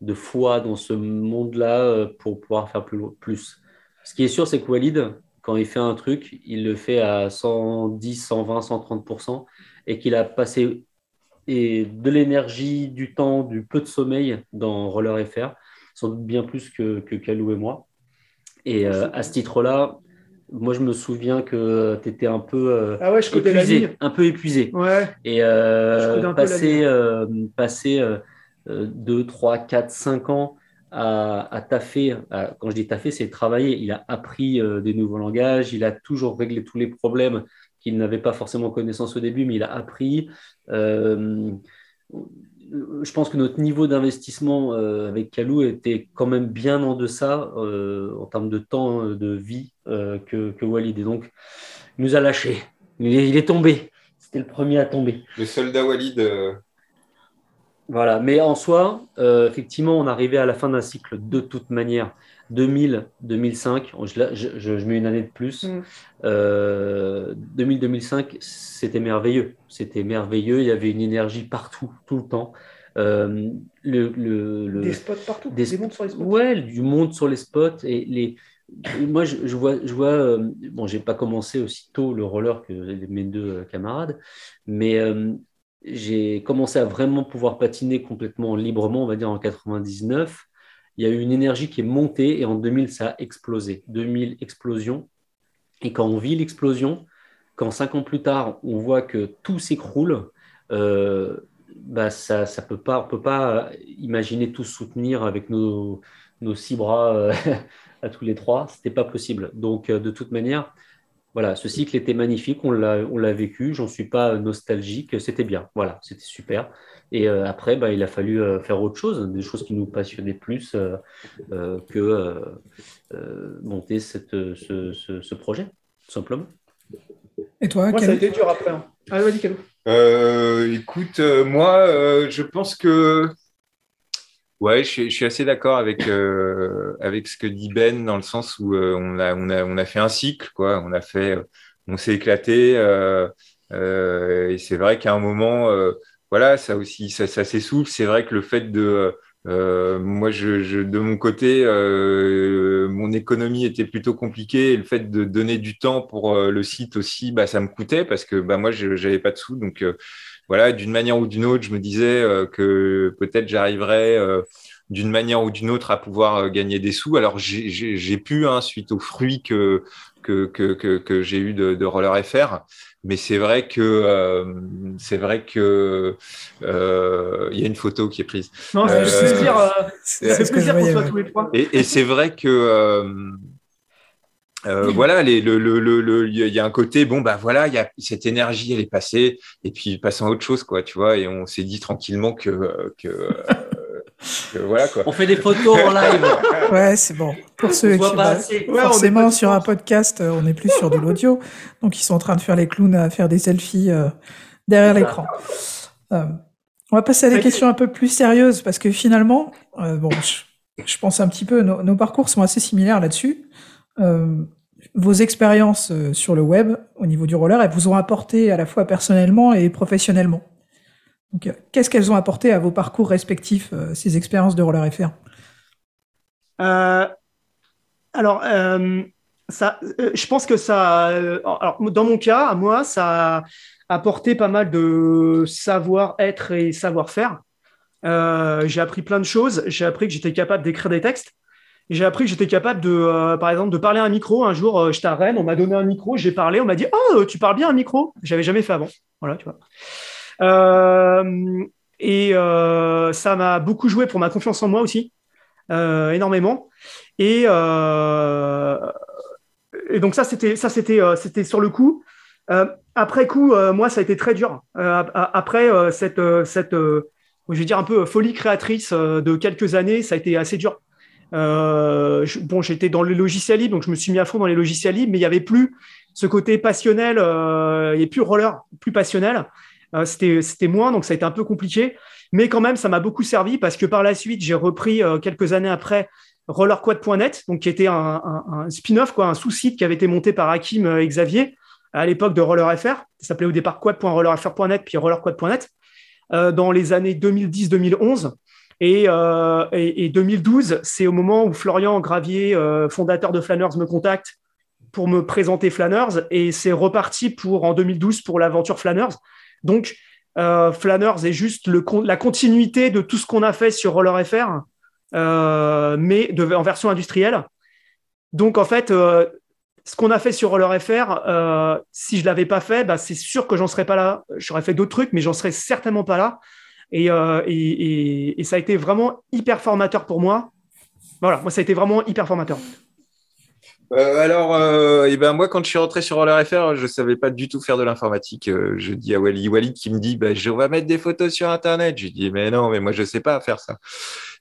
de, foi dans ce monde-là pour pouvoir faire plus, plus. Ce qui est sûr, c'est que Walid, quand il fait un truc, il le fait à 110, 120, 130% et qu'il a passé et de l'énergie, du temps, du peu de sommeil dans Roller FR, sans doute bien plus que, que Kalou et moi. Et euh, à ce titre-là, moi je me souviens que tu étais un peu euh,
ah ouais, je épuisé,
un peu épuisé.
Ouais.
Et euh, passer, passer 2, 3, 4, 5 ans à, taffer, quand je dis taffer, c'est travailler. Il a appris euh, des nouveaux langages, il a toujours réglé tous les problèmes qu'il n'avait pas forcément connaissance au début, mais il a appris. Euh, je pense que notre niveau d'investissement euh, avec Kalou était quand même bien en deçà en termes de temps de vie que, que, Walid. Et donc, il nous a lâchés. Il est tombé. C'était le premier à tomber.
Le soldat Walid
voilà, mais en soi, euh, effectivement, on arrivait à la fin d'un cycle de toute manière. 2000, 2005, je, mets une année de plus. 2000, mm. 2005, euh, c'était merveilleux. C'était merveilleux. Il y avait une énergie partout, tout le temps.
Euh, le, des spots partout, des,
mondes sur les spots. Ouais, du monde sur les spots et les. Moi, je, vois, je vois. bon, j'ai pas commencé aussi tôt le roller que mes deux camarades, mais j'ai commencé à vraiment pouvoir patiner complètement librement, on va dire en 99. Il y a eu une énergie qui est montée et en 2000, ça a explosé. 2000, explosion. Et quand on vit l'explosion, quand cinq ans plus tard, on voit que tout s'écroule, euh, bah ça, ça peut pas, on peut pas imaginer tout soutenir avec nos, nos six bras euh, à tous les trois. C'était pas possible. Donc, euh, de toute manière, voilà, ce cycle était magnifique, on l'a vécu, j'en suis pas nostalgique, c'était bien, voilà, c'était super. Et euh, après, bah, il a fallu euh, faire autre chose, des choses qui nous passionnaient plus euh, que monter cette, ce, projet, tout simplement.
Et toi,
moi, ça a été dur après. Hein. Ah, vas-y,
écoute, moi, je pense que Ouais, je suis, assez d'accord avec euh, avec ce que dit Ben dans le sens où euh, on a on a on a fait un cycle quoi. On a fait, on s'est éclaté euh, et c'est vrai qu'à un moment, voilà, ça aussi ça, ça s'essouffle. C'est vrai que le fait de moi, je, je, de mon côté, mon économie était plutôt compliquée et le fait de donner du temps pour le site aussi, bah, ça me coûtait parce que bah, moi, je n'avais pas de sous. Donc, voilà, d'une manière ou d'une autre, je me disais euh, que peut-être j'arriverais euh, d'une manière ou d'une autre à pouvoir euh, gagner des sous. Alors j'ai pu, hein, suite aux fruits que, que, que, que, j'ai eu de, de, Roller FR, mais c'est vrai que c'est vrai que il y a une photo qui est prise.
Non, c'est plaisir, c'est plaisir pour toi tous les trois.
Et, et c'est vrai que euh, voilà, il le, le, le, y a un côté, bon, bah voilà, il y a cette énergie, elle est passée, et puis passant à autre chose, quoi, tu vois, et on s'est dit tranquillement que, que, voilà quoi.
On fait des photos en live.
Ouais, c'est bon. Pour ceux qui
pas
forcément sur un podcast, on n'est plus sur de l'audio, donc ils sont en train de faire les clowns à faire des selfies derrière l'écran. on va passer à des questions un peu plus sérieuses parce que finalement, bon, je, pense un petit peu, nos, nos parcours sont assez similaires là-dessus vos expériences euh, sur le web au niveau du roller, elles vous ont apporté à la fois personnellement et professionnellement. Euh, qu'est-ce qu'elles ont apporté à vos parcours respectifs, euh, ces expériences de roller FR
Alors, ça, je pense que ça, alors, dans mon cas, à moi, ça a apporté pas mal de savoir-être et savoir-faire. j'ai appris plein de choses. J'ai appris que j'étais capable d'écrire des textes j'ai appris que j'étais capable de, euh, par exemple, de parler à un micro. Un jour, euh, j'étais à Rennes, on m'a donné un micro, j'ai parlé, on m'a dit Oh, tu parles bien un micro J'avais jamais fait avant. Voilà, tu vois. Euh, et ça m'a beaucoup joué pour ma confiance en moi aussi, énormément. Et, et donc ça, c'était ça, c'était c'était sur le coup. après coup, moi, ça a été très dur. après cette cette je vais dire un peu folie créatrice de quelques années, ça a été assez dur euh, j'étais dans le logiciel libre, donc je me suis mis à fond dans les logiciels libres, mais il n'y avait plus ce côté passionnel, euh, il n'y plus roller, plus passionnel. Euh, c'était moins, donc ça a été un peu compliqué. Mais quand même, ça m'a beaucoup servi parce que par la suite, j'ai repris quelques années après rollerquad.net, donc qui était un, spin-off, un sous-site qui avait été monté par Hakim et Xavier à l'époque de RollerFR. Ça s'appelait au départ quad.rollerfr.net, puis rollerquad.net, dans les années 2010-2011. Euh, et, 2012, c'est au moment où Florian Gravier, euh, fondateur de Flanners, me contacte pour me présenter Flanners. Et c'est reparti pour en 2012 pour l'aventure Flanners. Donc, euh, Flanners est juste la continuité de tout ce qu'on a fait sur Roller FR, mais de, en version industrielle. Donc, en fait, ce qu'on a fait sur Roller FR, si je l'avais pas fait, bah, c'est sûr que j'en serais pas là. J'aurais fait d'autres trucs, mais j'en serais certainement pas là. Euh, et, et, ça a été vraiment hyper formateur pour moi. Voilà, moi, ça a été vraiment hyper formateur.
Euh, alors, euh, et ben moi, quand je suis rentré sur Roller FR, je savais pas du tout faire de l'informatique. je dis à Wally, Wally qui me dit, bah, je vais mettre des photos sur Internet. Je dis, mais non, mais moi, je sais pas faire ça.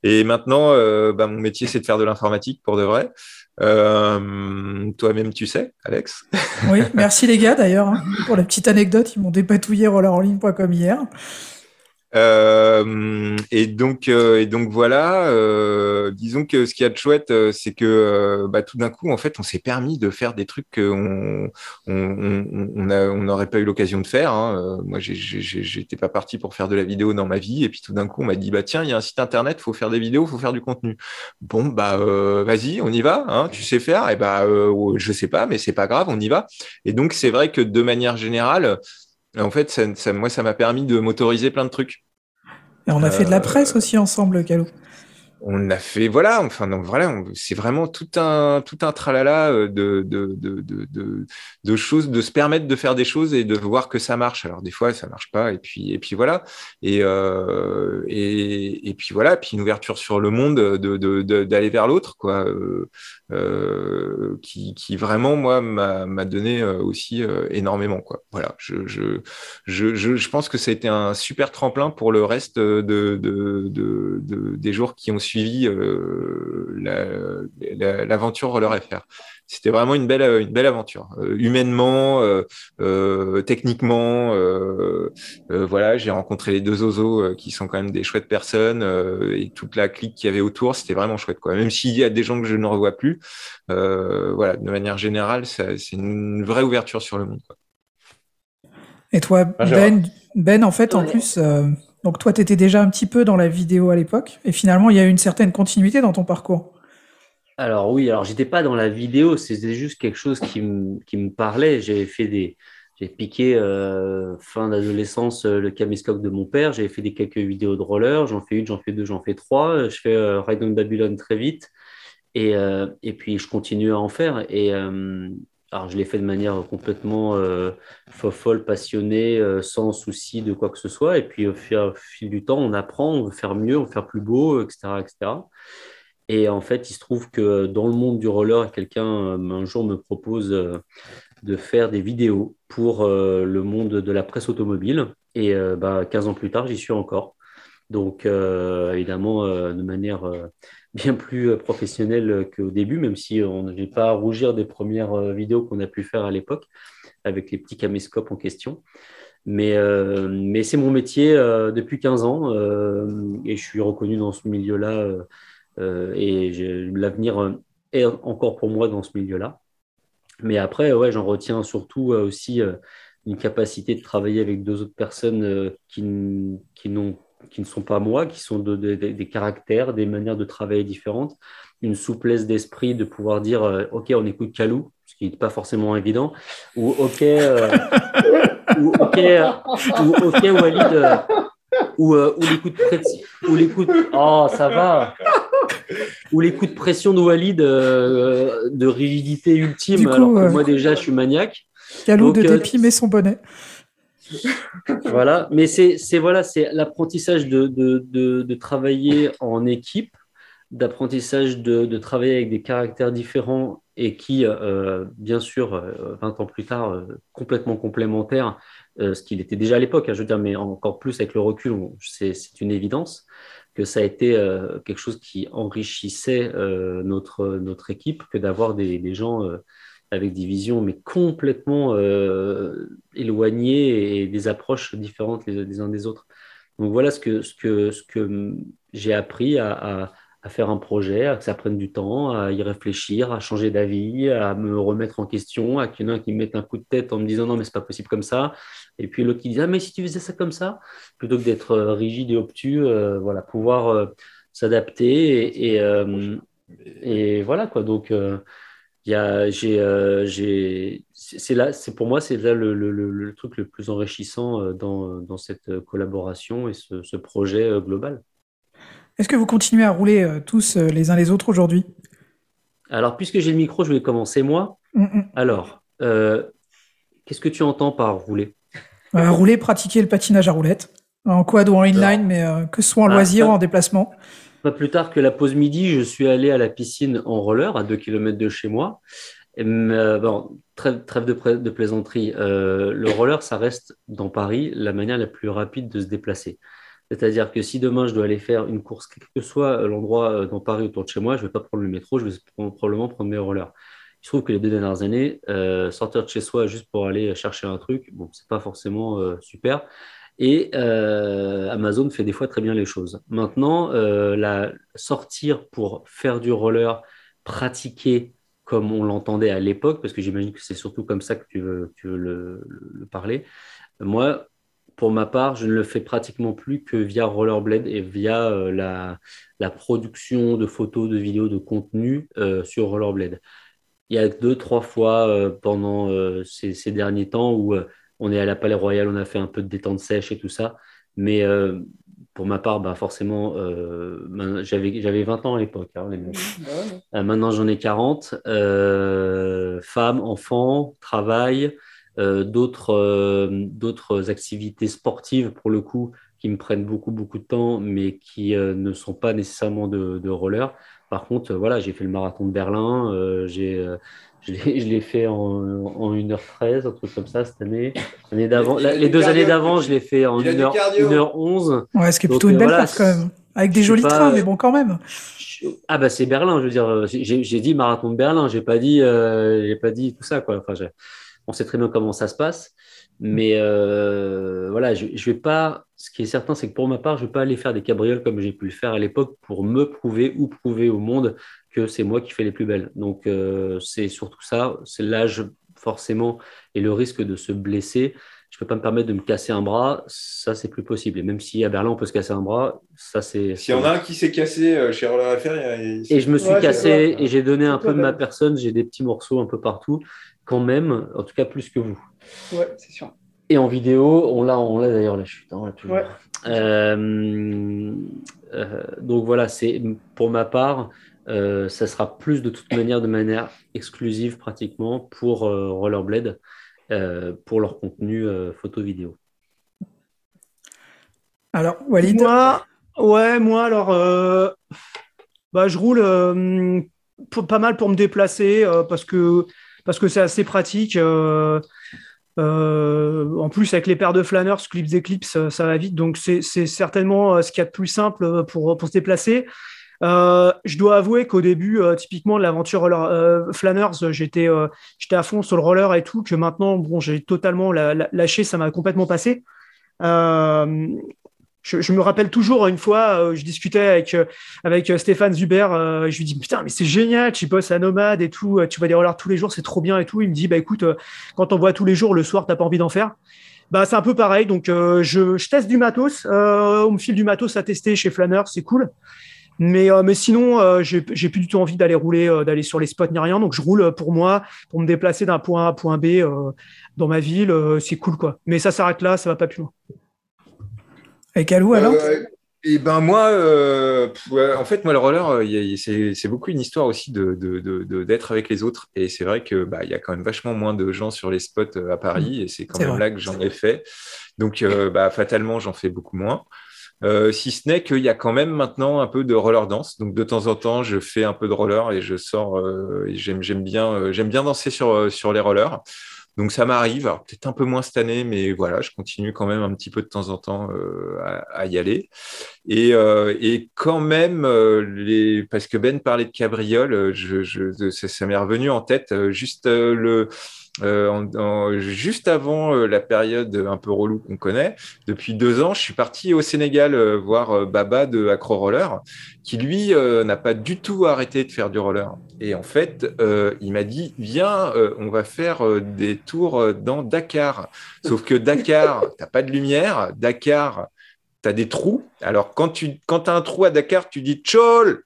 Et maintenant, bah, mon métier, c'est de faire de l'informatique pour de vrai. Toi-même, tu sais, Alex.
Oui, merci les gars d'ailleurs hein, pour la petite anecdote. Ils m'ont dépatouillé rollerenligne.com hier.
Euh, et donc, euh, et donc voilà. Euh, disons que ce qui a de chouette, c'est que bah, tout d'un coup, en fait, on s'est permis de faire des trucs qu'on on n'aurait pas eu l'occasion de faire. Hein. Moi, j'étais pas parti pour faire de la vidéo dans ma vie, et puis tout d'un coup, on m'a dit bah tiens, il y a un site internet, faut faire des vidéos, faut faire du contenu. Bon bah vas-y, on y va. Hein, tu sais faire Et bah je sais pas, mais c'est pas grave, on y va. Et donc c'est vrai que de manière générale en fait, ça, moi, ça m'a permis de m'autoriser plein de trucs.
Et on a fait de la presse euh, aussi ensemble, Calou
on a fait voilà enfin donc voilà c'est vraiment tout un tout un tralala euh, de de, de, de, choses de se permettre de faire des choses et de voir que ça marche. Alors des fois ça marche pas et puis et puis voilà. Et euh, et, puis voilà puis une ouverture sur le monde de d'aller vers l'autre quoi euh, euh, qui, qui vraiment moi m'a donné euh, aussi énormément quoi. Voilà je, je je, pense que ça a été un super tremplin pour le reste de des jours qui ont suivi euh, l'aventure Roller FR. C'était vraiment une belle, une belle aventure, euh, humainement, euh, techniquement. voilà, j'ai rencontré les deux Ozo qui sont quand même des chouettes personnes et toute la clique qu'il y avait autour, c'était vraiment chouette. Quoi. Même s'il y a des gens que je ne revois plus, voilà, de manière générale, c'est une vraie ouverture sur le monde.
Et toi, Ben, ben, en fait, en plus, donc toi, tu étais déjà un petit peu dans la vidéo à l'époque, et finalement, il y a eu une certaine continuité dans ton parcours.
Alors oui, alors j'étais pas dans la vidéo, c'était juste quelque chose qui, me parlait. J'avais fait des, j'ai piqué euh, fin d'adolescence euh, le caméscope de mon père. J'avais fait des quelques vidéos de roller. J'en fais une, j'en fais deux, j'en fais trois. Je fais euh, Ride on Babylon très vite. Et, et puis je continue à en faire. Et, alors, je l'ai fait de manière complètement euh, folle, passionnée, euh, sans souci de quoi que ce soit. Et puis, au fil, du temps, on apprend, on veut faire mieux, on veut faire plus beau, etc., etc. Et en fait, il se trouve que dans le monde du roller, quelqu'un euh, un jour me propose de faire des vidéos pour le monde de la presse automobile. Et bah, 15 ans plus tard, j'y suis encore. Donc, évidemment, de manière bien plus professionnelle qu'au début, même si on n'avait pas à rougir des premières vidéos qu'on a pu faire à l'époque avec les petits caméscopes en question. Mais, mais c'est mon métier depuis 15 ans et je suis reconnu dans ce milieu-là et l'avenir est encore pour moi dans ce milieu-là. Mais après, ouais, j'en retiens surtout aussi une capacité de travailler avec deux autres personnes qui, qui n'ont qui ne sont pas moi, qui sont des caractères, des manières de travailler différentes, une souplesse d'esprit de pouvoir dire euh, OK, on écoute Kalou, ce qui n'est pas forcément évident, ou OK, euh, ou OK, ou OK Walid, euh, ou, ou l'écoute ou l'écoute oh ça va. Ou les coups de pression de Walid de rigidité ultime alors que moi déjà je suis maniaque.
Kalou de dépit met son bonnet
voilà, mais c'est voilà, c'est l'apprentissage de, de, de, travailler en équipe, d'apprentissage de, travailler avec des caractères différents et qui, euh, bien sûr, 20 euh, ans plus tard, euh, complètement complémentaires, ce qu'il était déjà à l'époque, hein, je veux dire, mais encore plus avec le recul, c'est une évidence que ça a été quelque chose qui enrichissait notre, notre équipe que d'avoir des, des, gens avec des visions mais complètement euh, éloignées et des approches différentes les, uns des autres. Donc voilà ce que, ce que, ce que j'ai appris à, à, faire un projet, à que ça prenne du temps, à y réfléchir, à changer d'avis, à me remettre en question, à qu'il y en ait un qui me mette un coup de tête en me disant non mais c'est pas possible comme ça, et puis l'autre qui dit ah mais si tu faisais ça comme ça, plutôt que d'être euh, rigide et obtus, euh, voilà pouvoir s'adapter et, et, et, voilà quoi donc euh, c'est là, c'est pour moi, c'est là le, truc le plus enrichissant euh, dans, cette collaboration et ce, projet euh, global.
Est-ce que vous continuez à rouler tous les uns les autres aujourd'hui?
Alors, puisque j'ai le micro, je vais commencer moi. Mm, mm. Alors, qu'est-ce que tu entends par rouler?
Rouler, pratiquer le patinage à roulettes, en quad ou en inline, mais que ce soit en ah, loisir ou en déplacement.
Pas plus tard que la pause midi, je suis allé à la piscine en roller à 2 km de chez moi. Euh, bon, trêve, de, plaisanterie. Euh, le roller, ça reste dans Paris la manière la plus rapide de se déplacer. C'est-à-dire que si demain je dois aller faire une course, quel que soit l'endroit euh, dans Paris autour de chez moi, je ne vais pas prendre le métro, je vais probablement prendre mes rollers. Il se trouve que les deux dernières années, sortir de chez soi juste pour aller chercher un truc, bon, c'est pas forcément super. Et euh, Amazon fait des fois très bien les choses. Maintenant, euh, sortir pour faire du roller, pratiquer comme on l'entendait à l'époque, parce que j'imagine que c'est surtout comme ça que tu veux, le, parler. Moi, pour ma part, je ne le fais pratiquement plus que via Rollerblade et via euh, la, production de photos, de vidéos, de contenu sur Rollerblade. Il y a deux, trois fois pendant ces, derniers temps où on est à la Palais Royal, on a fait un peu de détente sèche et tout ça. Mais euh, pour ma part, bah forcément, euh, j'avais 20 ans à l'époque. Hein, euh, maintenant, j'en ai 40. femmes, enfants, travail, d'autres activités sportives, pour le coup, qui me prennent beaucoup, beaucoup de temps, mais qui ne sont pas nécessairement de, de roller. Par contre, voilà, j'ai fait le marathon de Berlin, j'ai je l'ai fait en, en 1h13, un truc comme ça cette année. d'avant, les deux années d'avant, je l'ai fait en 1h, 1h11.
Ouais, ce qui est plutôt une belle voilà, quand même. Avec des jolis trains, mais bon, quand même.
Ah bah c'est Berlin, je veux dire, j'ai dit marathon de Berlin, j'ai pas dit, euh, j'ai pas dit tout ça quoi. Enfin, on sait très bien comment ça se passe, mais euh, voilà, je, je vais pas. Ce qui est certain, c'est que pour ma part, je vais pas aller faire des cabrioles comme j'ai pu le faire à l'époque pour me prouver ou prouver au monde c'est moi qui fais les plus belles. Donc euh, c'est surtout ça, c'est l'âge forcément et le risque de se blesser. Je peux pas me permettre de me casser un bras, ça c'est plus possible. Et même si à Berlin on peut se casser un bras, ça c'est.
S'il y en a un qui s'est cassé euh, chez Roller FR,
et je me suis cassé et j'ai donné un peu de ma personne, j'ai des petits morceaux un peu partout, quand même, en tout cas plus que vous.
Ouais, c'est sûr.
Et en vidéo, on l'a, on l'a d'ailleurs la chute, hein, toujours. Euh, donc voilà, c'est pour ma part, euh, ça sera plus de toute manière de manière exclusive pratiquement pour euh, Rollerblade, euh, pour leur contenu photo-vidéo.
Alors, Walid?
Moi, ouais, moi, alors, bah, je roule pas mal pour me déplacer parce que parce que c'est assez pratique. En plus, avec les paires de flâneurs, clips Eclipse, ça va vite. Donc, c'est certainement ce qu'il y a de plus simple pour, pour se déplacer. je dois avouer qu'au début, typiquement de l'aventure euh, Flanners, j'étais j'étais à fond sur le roller et tout, que maintenant, bon, j'ai totalement lâché, ça m'a complètement passé. Euh, je, me rappelle toujours une fois, euh, je discutais avec, euh, avec Stéphane Zuber, je lui dis putain mais c'est génial, tu bosses à Nomade et tout, tu vas des rollers tous les jours, c'est trop bien et tout. Il me dit bah écoute, quand on voit tous les jours, le soir t'as pas envie d'en faire. Bah c'est un peu pareil, donc je, je, teste du matos, on me file du matos à tester chez Flanner, c'est cool. Mais, mais sinon, j'ai plus du tout envie d'aller rouler, d'aller sur les spots ni rien. Donc, je roule pour moi, pour me déplacer d'un point A à point B dans ma ville. c'est cool, quoi. Mais ça s'arrête là, ça va pas plus loin.
Et Calou alors euh,
et ben moi, euh, en fait, moi le roller, euh, c'est beaucoup une histoire aussi de d'être avec les autres. Et c'est vrai que bah, il y a quand même vachement moins de gens sur les spots à Paris, et c'est quand même là que j'en ai fait. Donc, bah, fatalement, j'en fais beaucoup moins. si ce n'est qu'il y a quand même maintenant un peu de roller dance. Donc de temps en temps, je fais un peu de roller et je sors. et j'aime bien, j'aime bien danser sur sur les rollers. Donc ça m'arrive, peut-être un peu moins cette année, mais voilà, je continue quand même un petit peu de temps en temps euh, à, y aller. Et, euh, et quand même, euh, les... parce que Ben parlait de cabriole, je, je, ça m'est revenu en tête juste le euh, en, juste avant euh, la période un peu relou qu'on connaît, depuis deux ans, je suis parti au Sénégal euh, voir Baba de Acro Roller, qui lui n'a pas du tout arrêté de faire du roller. Et en fait, il m'a dit viens, on va faire des tours dans Dakar. Sauf que Dakar, t'as pas de lumière. Dakar, tu as des trous. Alors quand tu quand as un trou à Dakar, tu dis tchol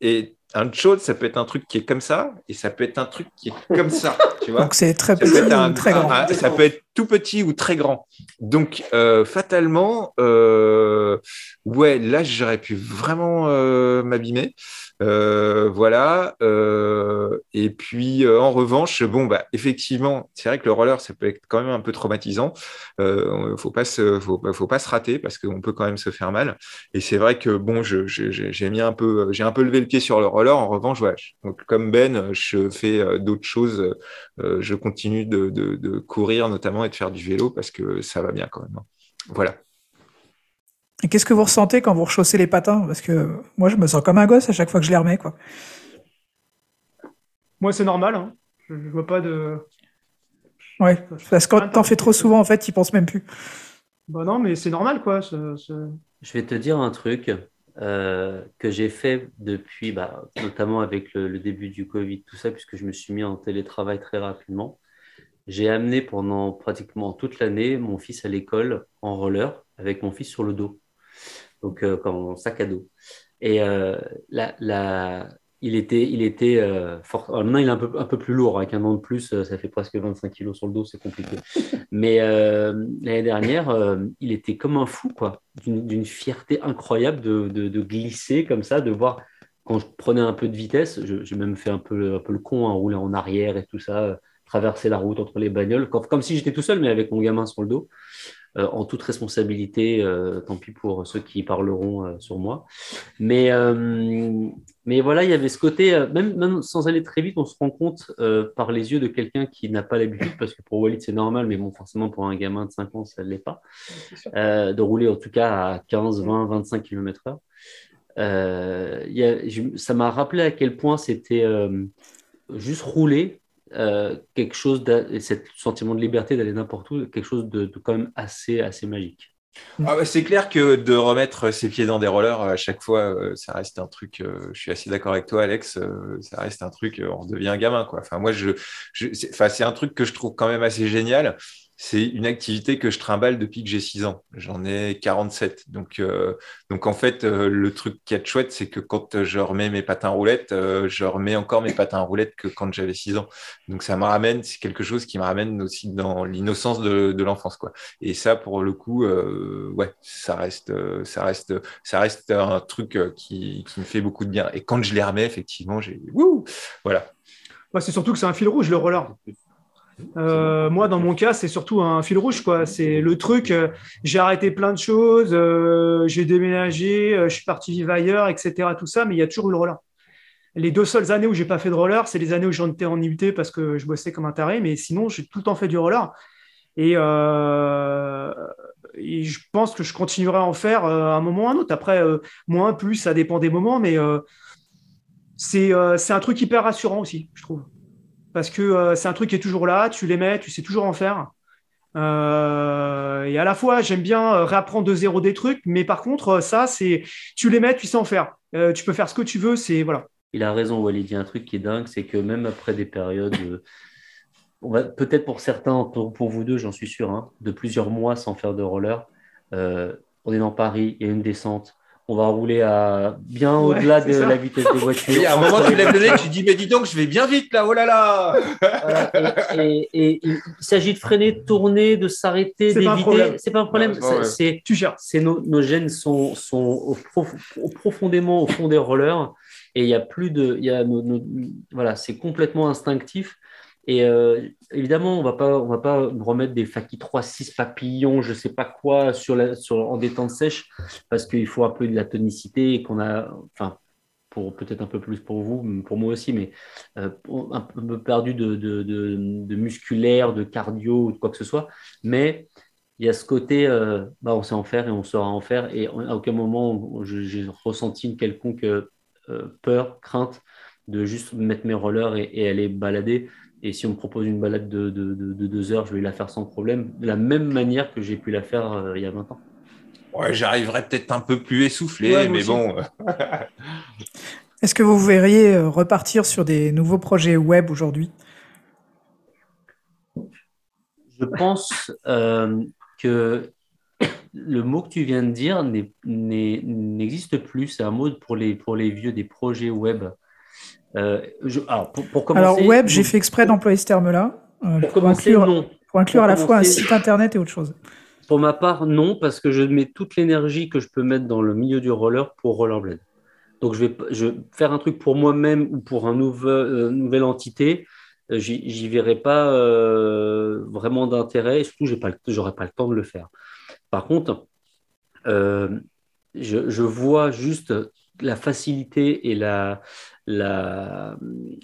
et un chaude, ça peut être un truc qui est comme ça, et ça peut être un truc qui est comme ça, tu vois.
Donc c'est très petit ou très grand.
ça peut être tout petit ou très grand. Donc euh, fatalement, euh, ouais, là j'aurais pu vraiment euh, m'abîmer. Euh, voilà. Euh, et puis, euh, en revanche, bon, bah, effectivement, c'est vrai que le roller, ça peut être quand même un peu traumatisant. Euh, faut pas se, faut, faut, pas se rater parce qu'on peut quand même se faire mal. Et c'est vrai que bon, j'ai mis un peu, j'ai un peu levé le pied sur le roller. En revanche, donc, comme Ben, je fais d'autres choses. je continue de, de, de courir notamment et de faire du vélo parce que ça va bien quand même. Hein. Voilà.
Et qu'est-ce que vous ressentez quand vous rechaussez les patins? Parce que moi, je me sens comme un gosse à chaque fois que je les remets. Quoi.
Moi, c'est normal. Hein. Je, ne vois pas de.
Ouais, parce que quand t'en fais trop souvent, en fait, tu penses même plus.
Bah non, mais c'est normal, quoi.
Je vais te dire un truc euh, que j'ai fait depuis, bah, notamment avec le, début du Covid, tout ça, puisque je me suis mis en télétravail très rapidement. J'ai amené pendant pratiquement toute l'année mon fils à l'école en roller avec mon fils sur le dos donc euh, comme sac à dos. Et euh, la, il était, il était euh, fort. maintenant, il est un peu, un peu plus lourd. Avec un an de plus, ça fait presque 25 kilos sur le dos, c'est compliqué. Mais l'année dernière, il était comme un fou, quoi, d'une fierté incroyable de, de, glisser comme ça, de voir quand je prenais un peu de vitesse. J'ai même fait un peu, un peu le con, hein, rouler en arrière et tout ça, traverser la route entre les bagnoles, comme si j'étais tout seul, mais avec mon gamin sur le dos. Euh, en toute responsabilité, euh, tant pis pour ceux qui parleront euh, sur moi. Mais, mais voilà, il y avait ce côté, même, sans aller très vite, on se rend compte par les yeux de quelqu'un qui n'a pas l'habitude, parce que pour Walid c'est normal, mais bon, forcément pour un gamin de 5 ans, ça ne l'est pas, de rouler en tout cas à 15, 20, 25 km/h. ça m'a rappelé à quel point c'était juste rouler euh, quelque chose, ce sentiment de liberté d'aller n'importe où, quelque chose de, quand même assez, assez magique.
Ah bah, c'est clair que de remettre ses pieds dans des rollers à chaque fois, euh, ça reste un truc. Euh, je suis assez d'accord avec toi, Alex. ça reste un truc. on devient un gamin, quoi. Enfin, moi, je, c'est un truc que je trouve quand même assez génial c'est une activité que je trimballe depuis que j'ai 6 ans. J'en ai 47. Donc, euh, donc en fait, euh, le truc qui est chouette, c'est que quand je remets mes patins roulettes, euh, je remets encore mes patins roulettes que quand j'avais 6 ans. Donc ça me ramène, c'est quelque chose qui me ramène aussi dans l'innocence de, l'enfance. quoi. Et ça, pour le coup, ouais, ça reste, ça, reste, ça reste un truc qui, qui, me fait beaucoup de bien. Et quand je les remets, effectivement, j'ai... Wouh voilà.
c'est surtout que c'est un fil rouge, le roller. Euh, moi, dans mon cas, c'est surtout un fil rouge. quoi. C'est le truc. Euh, j'ai arrêté plein de choses. Euh, j'ai déménagé. je suis parti vivre ailleurs, etc. Tout ça, mais il y a toujours eu le roller. Les deux seules années où j'ai pas fait de roller, c'est les années où j'en étais en IUT parce que je bossais comme un taré. Mais sinon, j'ai tout le temps fait du roller. Et, je pense que je continuerai à en faire un moment ou un autre. Après, moins, plus, ça dépend des moments, mais c'est un truc hyper rassurant aussi, je trouve. Parce que c'est un truc qui est toujours là, tu les mets, tu sais toujours en faire. Euh, et à la fois, j'aime bien euh, réapprendre de zéro des trucs, mais par contre, euh, ça, c'est tu les mets, tu sais en faire. tu peux faire ce que tu veux, c'est voilà.
Il a raison, Walid. Il y a un truc qui est dingue, c'est que même après des périodes, peut-être pour certains, pour, vous deux, j'en suis sûr, hein, de plusieurs mois sans faire de roller. on est dans Paris, il y a une descente, on va rouler à bien au-delà de la vitesse des voitures.
Et à un moment, tu lèves le nez, tu dis, mais dis donc, je vais bien vite là, oh là là
et, il s'agit de freiner, de tourner, de s'arrêter, d'éviter. C'est pas un problème.
c'est, tu gères.
C'est nos, nos, gènes sont, sont profondément au fond des rollers et il y a plus de. Il y a voilà, c'est complètement instinctif. Et euh, évidemment, on va pas, on va pas remettre des Faki 3-6 papillons, je sais pas quoi, sur la, sur, en détente sèche, parce qu'il faut un peu de la tonicité et qu'on a, enfin, pour peut-être un peu plus pour vous, pour moi aussi, mais euh, un peu perdu de, de, de, musculaire, de cardio ou de quoi que ce soit. Mais il y a ce côté, euh, bah, on sait en faire et on saura en faire. Et à aucun moment j'ai ressenti une quelconque peur, crainte de juste mettre mes rollers et aller balader. Et si on me propose une balade de, deux heures, je vais la faire sans problème, de la même manière que j'ai pu la faire euh, il y a 20 ans.
Ouais, j'arriverai peut-être un peu plus essoufflé, mais bon.
Est-ce que vous verriez euh, repartir sur des nouveaux projets web aujourd'hui?
Je pense euh, que le mot que tu viens de dire n'existe plus. C'est un mot pour les, pour les vieux des projets web.
Euh, alors, pour, commencer, alors, web, j'ai fait exprès d'employer ce terme-là.
Euh, pour, inclure, non.
Pour inclure à la fois un site internet et autre chose.
Pour ma part, non, parce que je mets toute l'énergie que je peux mettre dans le milieu du roller pour Rollerblade. Donc, je vais, je faire un truc pour moi-même ou pour une euh, nouvelle entité. J'y verrai pas vraiment d'intérêt et surtout, je n'aurai pas le temps de le faire. Par contre, je, je, vois juste la facilité et la,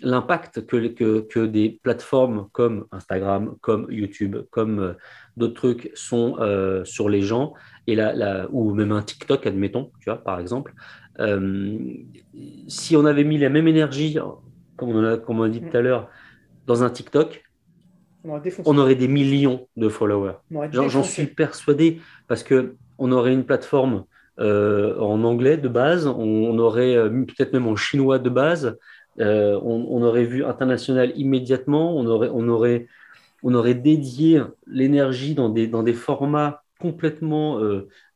l'impact que, que, que, des plateformes comme Instagram, comme YouTube, comme euh, d'autres trucs sont euh, sur les gens, et la, ou même un TikTok, admettons, tu vois, par exemple, euh, si on avait mis la même énergie, comme on a, comme on a dit tout à l'heure, dans un TikTok, on aurait, des millions de followers. J'en suis persuadé, parce qu'on aurait une plateforme euh, en anglais de base, on, aurait euh, peut-être même en chinois de base, euh, on, aurait vu international immédiatement, on aurait, on aurait, on aurait dédié l'énergie dans des, dans des formats complètement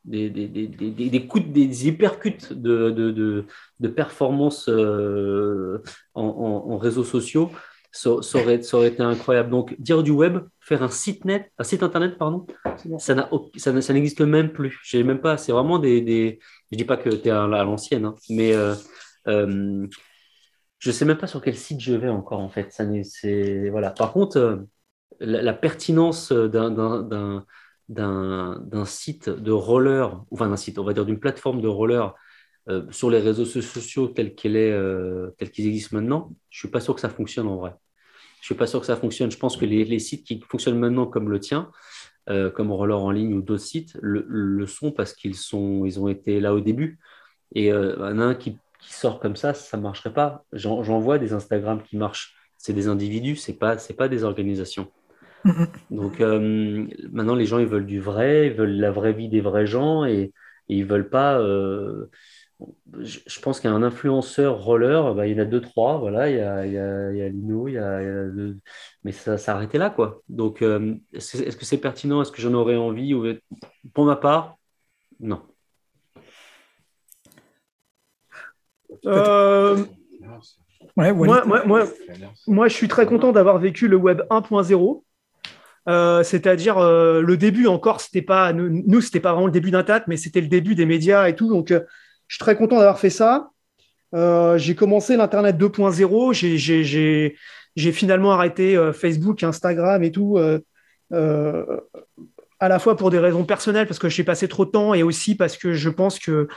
des, des, des, des, des hypercutes de, de, de, de performance en, en, réseaux sociaux ça, aurait, ça, aurait, été incroyable. Donc, dire du web, faire un site net, un site internet, pardon, ça, n'existe même plus. J'ai même pas, c'est vraiment des, des, Je dis pas que tu es à l'ancienne, hein, mais euh, euh, je sais même pas sur quel site je vais encore, en fait. Ça, c'est, voilà. Par contre, euh, la, pertinence d'un, d'un, site de roller, enfin d'un site, on va dire d'une plateforme de roller euh, sur les réseaux sociaux tels qu'ils euh, existent maintenant, je suis pas sûr que ça fonctionne en vrai. Je suis pas sûr que ça fonctionne. Je pense que les, sites qui fonctionnent maintenant comme le tien, euh, comme Roller en ligne ou d'autres sites, le, sont parce qu'ils sont, ils ont été là au début. Et un qui, qui, sort comme ça, ça marcherait pas. J'en vois des Instagram qui marchent. C'est des individus, c'est pas, c'est pas des organisations. Donc maintenant, les gens, ils veulent du vrai, ils veulent la vraie vie des vrais gens et, et ils veulent pas je pense qu'il y a un influenceur roller, bah, il y en a deux, trois, voilà, il y a, il y a, il y a Lino, il y a, mais ça s'arrêtait là, quoi. Donc, euh, est-ce que c'est pertinent? Est-ce que j'en aurais envie? Ou... Pour ma part, non.
Euh, moi, moi, moi, je suis très content d'avoir vécu le web 1.0. Euh, c'est-à-dire le début encore, c'était pas nous, nous c'était pas vraiment le début d'un tat, mais c'était le début des médias et tout. Donc je suis très content d'avoir fait ça. Euh, j'ai commencé l'Internet 2.0. J'ai finalement arrêté euh, Facebook, Instagram et tout, euh, à la fois pour des raisons personnelles, parce que j'ai passé trop de temps, et aussi parce que je pense que,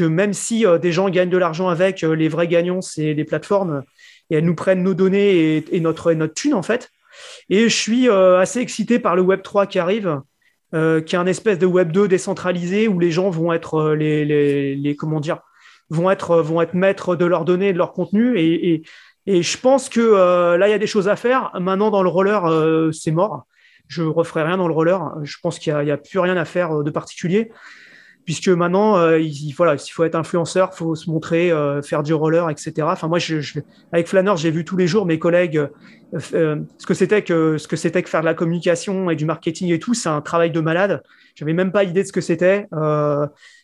même si des gens gagnent de l'argent avec, les vrais gagnants, c'est les plateformes, et elles nous prennent nos données et, notre, notre thune, en fait. Et je suis assez excité par le Web 3 qui arrive. Qui est un espèce de Web 2 décentralisé où les gens vont être les, les, les, comment dire vont être vont être maîtres de leurs données de leur contenu. Et, et, je pense que là il y a des choses à faire. Maintenant dans le roller c'est mort. Je referai rien dans le roller. Je pense qu'il n'y a, plus rien à faire de particulier puisque maintenant, euh, il, voilà, il faut être influenceur, il faut se montrer, euh, faire du roller, etc. Enfin, moi, avec Flanner, j'ai vu tous les jours mes collègues euh, ce que c'était que ce que c'était que faire de la communication et du marketing et tout. C'est un travail de malade. J'avais même pas idée de ce que c'était,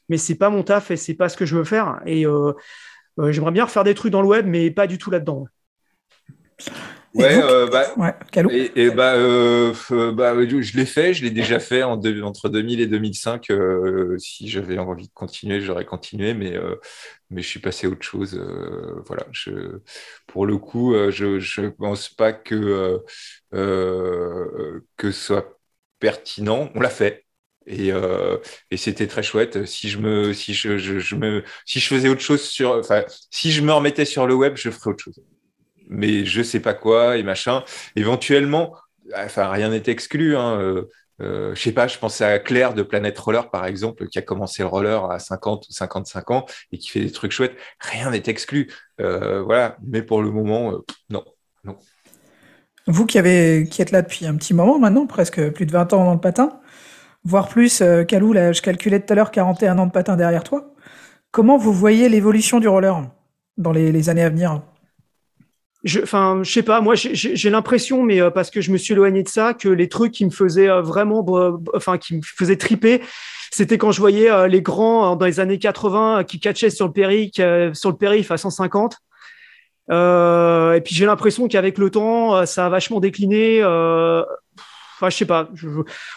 mais c'est pas mon taf et c'est pas ce que je veux faire. Et j'aimerais bien refaire des trucs dans le web, mais pas du tout là-dedans.
Ouais, euh, bah, et, et, bah, euh, bah, je l'ai fait, je l'ai déjà fait en entre 2000 et 2005. Euh, si j'avais envie de continuer, j'aurais continué, mais, euh, mais je suis passé à autre chose. Euh, voilà, je, pour le coup, je ne pense pas que, que ce soit pertinent. On l'a fait. Et, et c'était très chouette. Si je me, si je, je, je, me, si je faisais autre chose sur, enfin, si je me remettais sur le web, je ferais autre chose mais je sais pas quoi et machin. Éventuellement, enfin, rien n'est exclu. Hein. Euh, euh, je sais pas, je pense à Claire de Planète Roller, par exemple, qui a commencé le roller à 50 ou 55 ans et qui fait des trucs chouettes. Rien n'est exclu. Euh, voilà. Mais pour le moment, euh, non.
Vous qui, avez, êtes là depuis un petit moment maintenant, presque plus de 20 ans dans le patin, voire plus, Calou, là, je calculais tout à l'heure 41 ans de patin derrière toi. Comment vous voyez l'évolution du roller dans les années à venir?
Je, enfin, je sais pas, moi j'ai l'impression, mais euh, parce que je me suis éloigné de ça, que les trucs qui me faisaient euh, vraiment, enfin, qui me faisaient triper, c'était quand je voyais euh, les grands dans les années 80 qui catchaient sur le périph, sur le périph à 150. et puis j'ai l'impression qu'avec le temps, ça a vachement décliné. Enfin, je sais pas.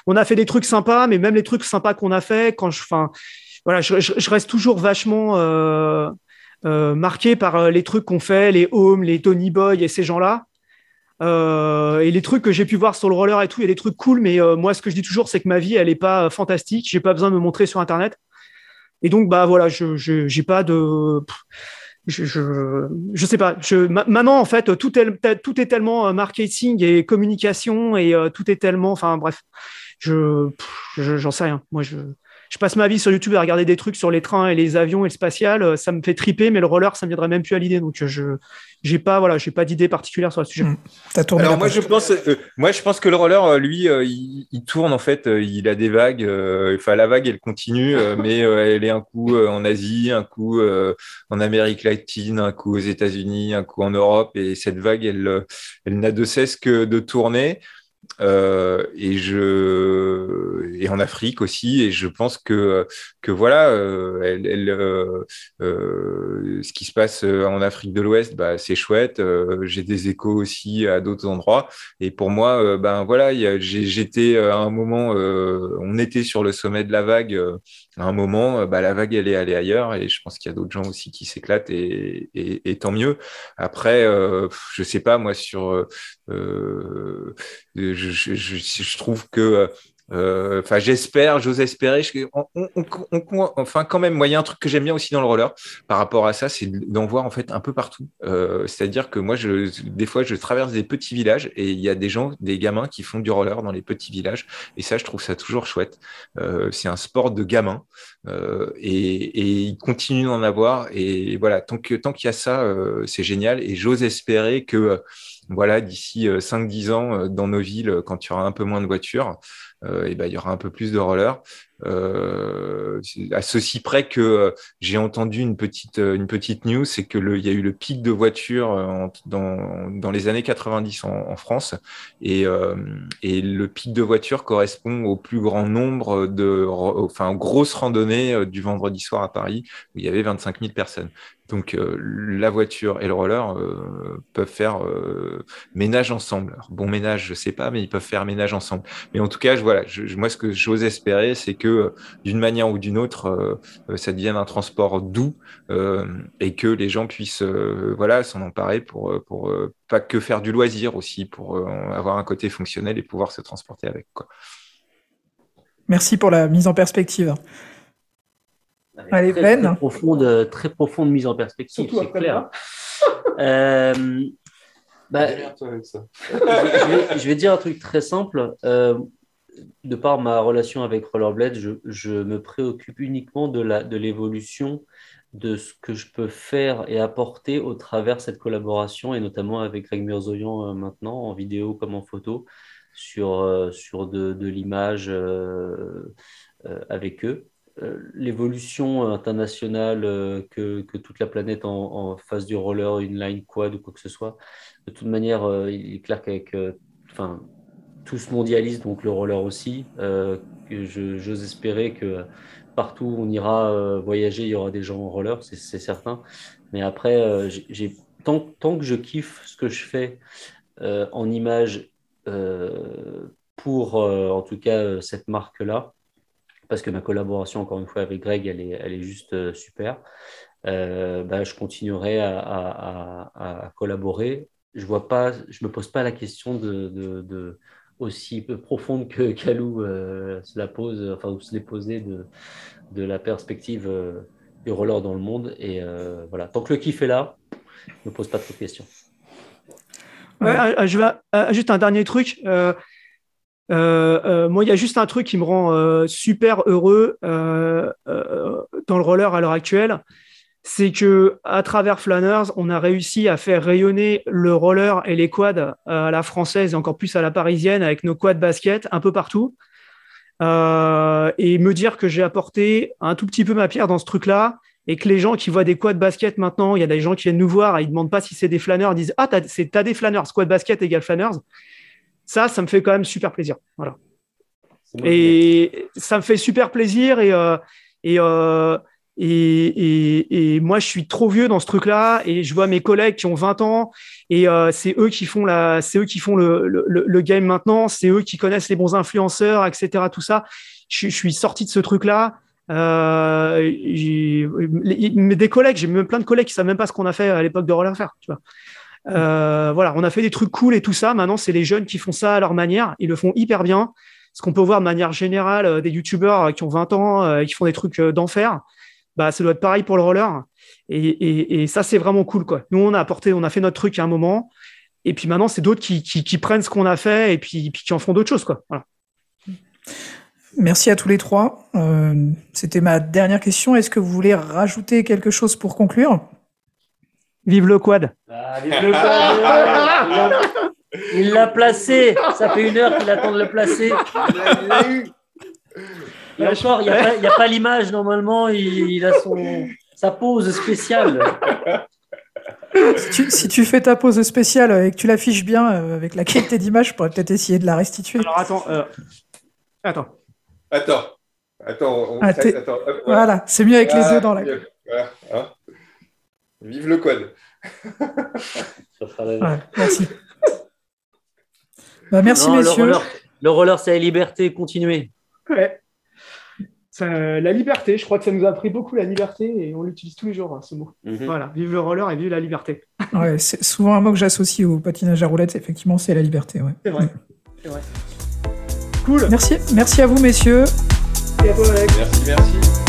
on a fait des trucs sympas, mais même les trucs sympas qu'on a fait, quand je, enfin, voilà, je, je reste toujours vachement euh, marqué par euh, les trucs qu'on fait, les Home, les Tony Boy et ces gens-là. Euh, et les trucs que j'ai pu voir sur le roller et tout, il y a des trucs cool, mais moi, ce que je dis toujours, c'est que ma vie, elle n'est pas fantastique. J'ai pas besoin de me montrer sur Internet. Et donc, bah voilà, je j'ai pas de. Je, je, je, sais pas. Je, maintenant, en fait, tout est, tout est tellement marketing et communication et tout est tellement. Enfin, bref, je j'en sais rien. Moi, je je passe ma vie sur YouTube à regarder des trucs sur les trains et les avions et le spatial. Euh, ça me fait triper, mais le roller, ça me viendrait même plus à l'idée. Donc, je j'ai pas voilà, j'ai pas d'idée particulière sur le sujet. Mmh.
Alors moi, je pense, euh, moi, je pense que le roller, euh, lui, il, il, tourne en fait. il a des vagues. Enfin, la vague, elle continue, mais elle est un coup en Asie, un coup en Amérique latine, un coup aux États-Unis, un coup en Europe, et cette vague, elle, elle n'a de cesse que de tourner. Euh, et je et en Afrique aussi et je pense que que voilà euh, elle, elle euh, euh ce qui se passe en Afrique de l'Ouest bah c'est chouette. J'ai des échos aussi à d'autres endroits. Et pour moi ben voilà j'étais à un moment on était sur le sommet de la vague à un moment bah la vague elle est allée ailleurs et je pense qu'il y a d'autres gens aussi qui s'éclatent et, et, tant mieux. Après je sais pas moi sur euh, je, je, je, trouve que euh, enfin, j'espère, j'ose espérer. Enfin, quand même, moi, il y a un truc que j'aime bien aussi dans le roller par rapport à ça, c'est d'en voir en fait un peu partout. Euh, C'est-à-dire que moi, je, des fois, je traverse des petits villages et il y a des gens, des gamins qui font du roller dans les petits villages. Et ça, je trouve ça toujours chouette. Euh, c'est un sport de gamins euh, et, et ils continuent d'en avoir. Et voilà, tant que tant qu'il y a ça, euh, c'est génial. Et j'ose espérer que voilà, d'ici 5-10 ans, dans nos villes, quand il y aura un peu moins de voitures, euh, et ben, il y aura un peu plus de rollers. Euh, à ceci près que euh, j'ai entendu une petite, une petite news, c'est que il y a eu le pic de voitures dans, dans les années 90 en, en France, et, et le pic de voitures correspond au plus grand nombre de, enfin, grosses randonnées du vendredi soir à Paris où il y avait 25 000 personnes. Donc euh, la voiture et le roller euh, peuvent faire euh, ménage ensemble. bon ménage, je sais pas, mais ils peuvent faire ménage ensemble. Mais en tout cas, je, voilà, moi ce que j'ose espérer, c'est que d'une manière ou d'une autre, ça devienne un transport doux et que les gens puissent voilà s'en emparer pour pour pas que faire du loisir aussi, pour avoir un côté fonctionnel et pouvoir se transporter avec.
Merci pour la mise en perspective.
Très, ben. Très profonde, très profonde mise en perspective, c'est clair. euh, Bah, je, vais, dire un truc très simple. Euh, de par ma relation avec Rollerblade, je, me préoccupe uniquement de l'évolution de, de ce que je peux faire et apporter au travers de cette collaboration, et notamment avec Greg Mirzoyan euh, maintenant, en vidéo comme en photo, sur, euh, sur de, de l'image avec eux. Euh, l'évolution internationale euh, que, toute la planète en, face du roller, une line quad ou quoi que ce soit. De toute manière, euh, il est clair qu'avec enfin, tout se mondialise, donc le roller aussi. J'ose espérer que partout où on ira voyager, il y aura des gens en roller, c'est certain. Mais après, tant, que je kiffe ce que je fais en image pour, en tout cas, cette marque-là, parce que ma collaboration, encore une fois, avec Greg, elle est, elle est juste euh, super. Euh, bah, je continuerai à, collaborer. Je vois pas, je me pose pas la question de, de, aussi profonde que Kalou euh, se la pose, enfin ou se l'est posée de, de la perspective du roller dans le monde. Et voilà, tant que le kiff est là, je me pose pas trop de questions.
je vais juste un dernier truc. Euh, euh, moi, il y a juste un truc qui me rend euh, super heureux dans le roller à l'heure actuelle, c'est que à travers Flanners, on a réussi à faire rayonner le roller et les quads à la française et encore plus à la parisienne avec nos quads basket un peu partout. et me dire que j'ai apporté un tout petit peu ma pierre dans ce truc-là et que les gens qui voient des quads basket maintenant, il y a des gens qui viennent nous voir et ils demandent pas si c'est des flanners, ils disent Ah, t'as des flanners, quad basket égale flanners ça, ça me fait quand même super plaisir. Voilà. Et ça me fait super plaisir et, euh, euh, et, et, et, moi, je suis trop vieux dans ce truc-là et je vois mes collègues qui ont 20 ans et euh, c'est eux qui font la, c'est eux qui font le, le, le game maintenant, c'est eux qui connaissent les bons influenceurs, etc. Tout ça. Je, je suis sorti de ce truc-là. Euh, des collègues, j'ai même plein de collègues qui savent même pas ce qu'on a fait à l'époque de Roller Faire, tu vois. Euh, voilà, on a fait des trucs cool et tout ça. Maintenant, c'est les jeunes qui font ça à leur manière. Ils le font hyper bien. Ce qu'on peut voir de manière générale, euh, des youtubeurs euh, qui ont 20 ans et qui font des trucs d'enfer, bah, ça doit être pareil pour le roller. Et, ça, c'est vraiment cool. Nous, on a apporté, on a fait notre truc à un moment. Et puis maintenant, c'est d'autres qui, prennent ce qu'on a fait et qui en font d'autres choses.
Merci à tous les trois. C'était ma dernière question. Est-ce que vous voulez rajouter quelque chose pour conclure?
Vive le quad.
Ah, vive le quad. il l'a placé. Ça fait une heure qu'il attend de le placer. Il l'a eu. il n'y a pas, l'image normalement. Il, a son, sa pose spéciale.
Si tu, fais ta pose spéciale et que tu l'affiches bien euh, avec la qualité d'image, je pourrais peut-être essayer de la restituer.
Alors attends. Euh, attends.
Attends. Attends.
Ah, voilà, c'est mieux avec les deux dans la. Voilà, hein.
Vive le code.
merci. Bah, merci, messieurs.
Le roller, c'est la liberté. Continuez.
Ouais. la liberté, je crois que ça nous a appris beaucoup la liberté et on l'utilise tous les jours, hein, ce mot. Mhm. Voilà, vive le roller et vive la liberté.
ouais, c'est souvent un mot que j'associe au patinage à roulettes, effectivement, c'est la liberté. Ouais.
C'est vrai. C'est vrai. Cool.
Merci, merci à vous, messieurs.
Et à toi, Alex. Merci, merci.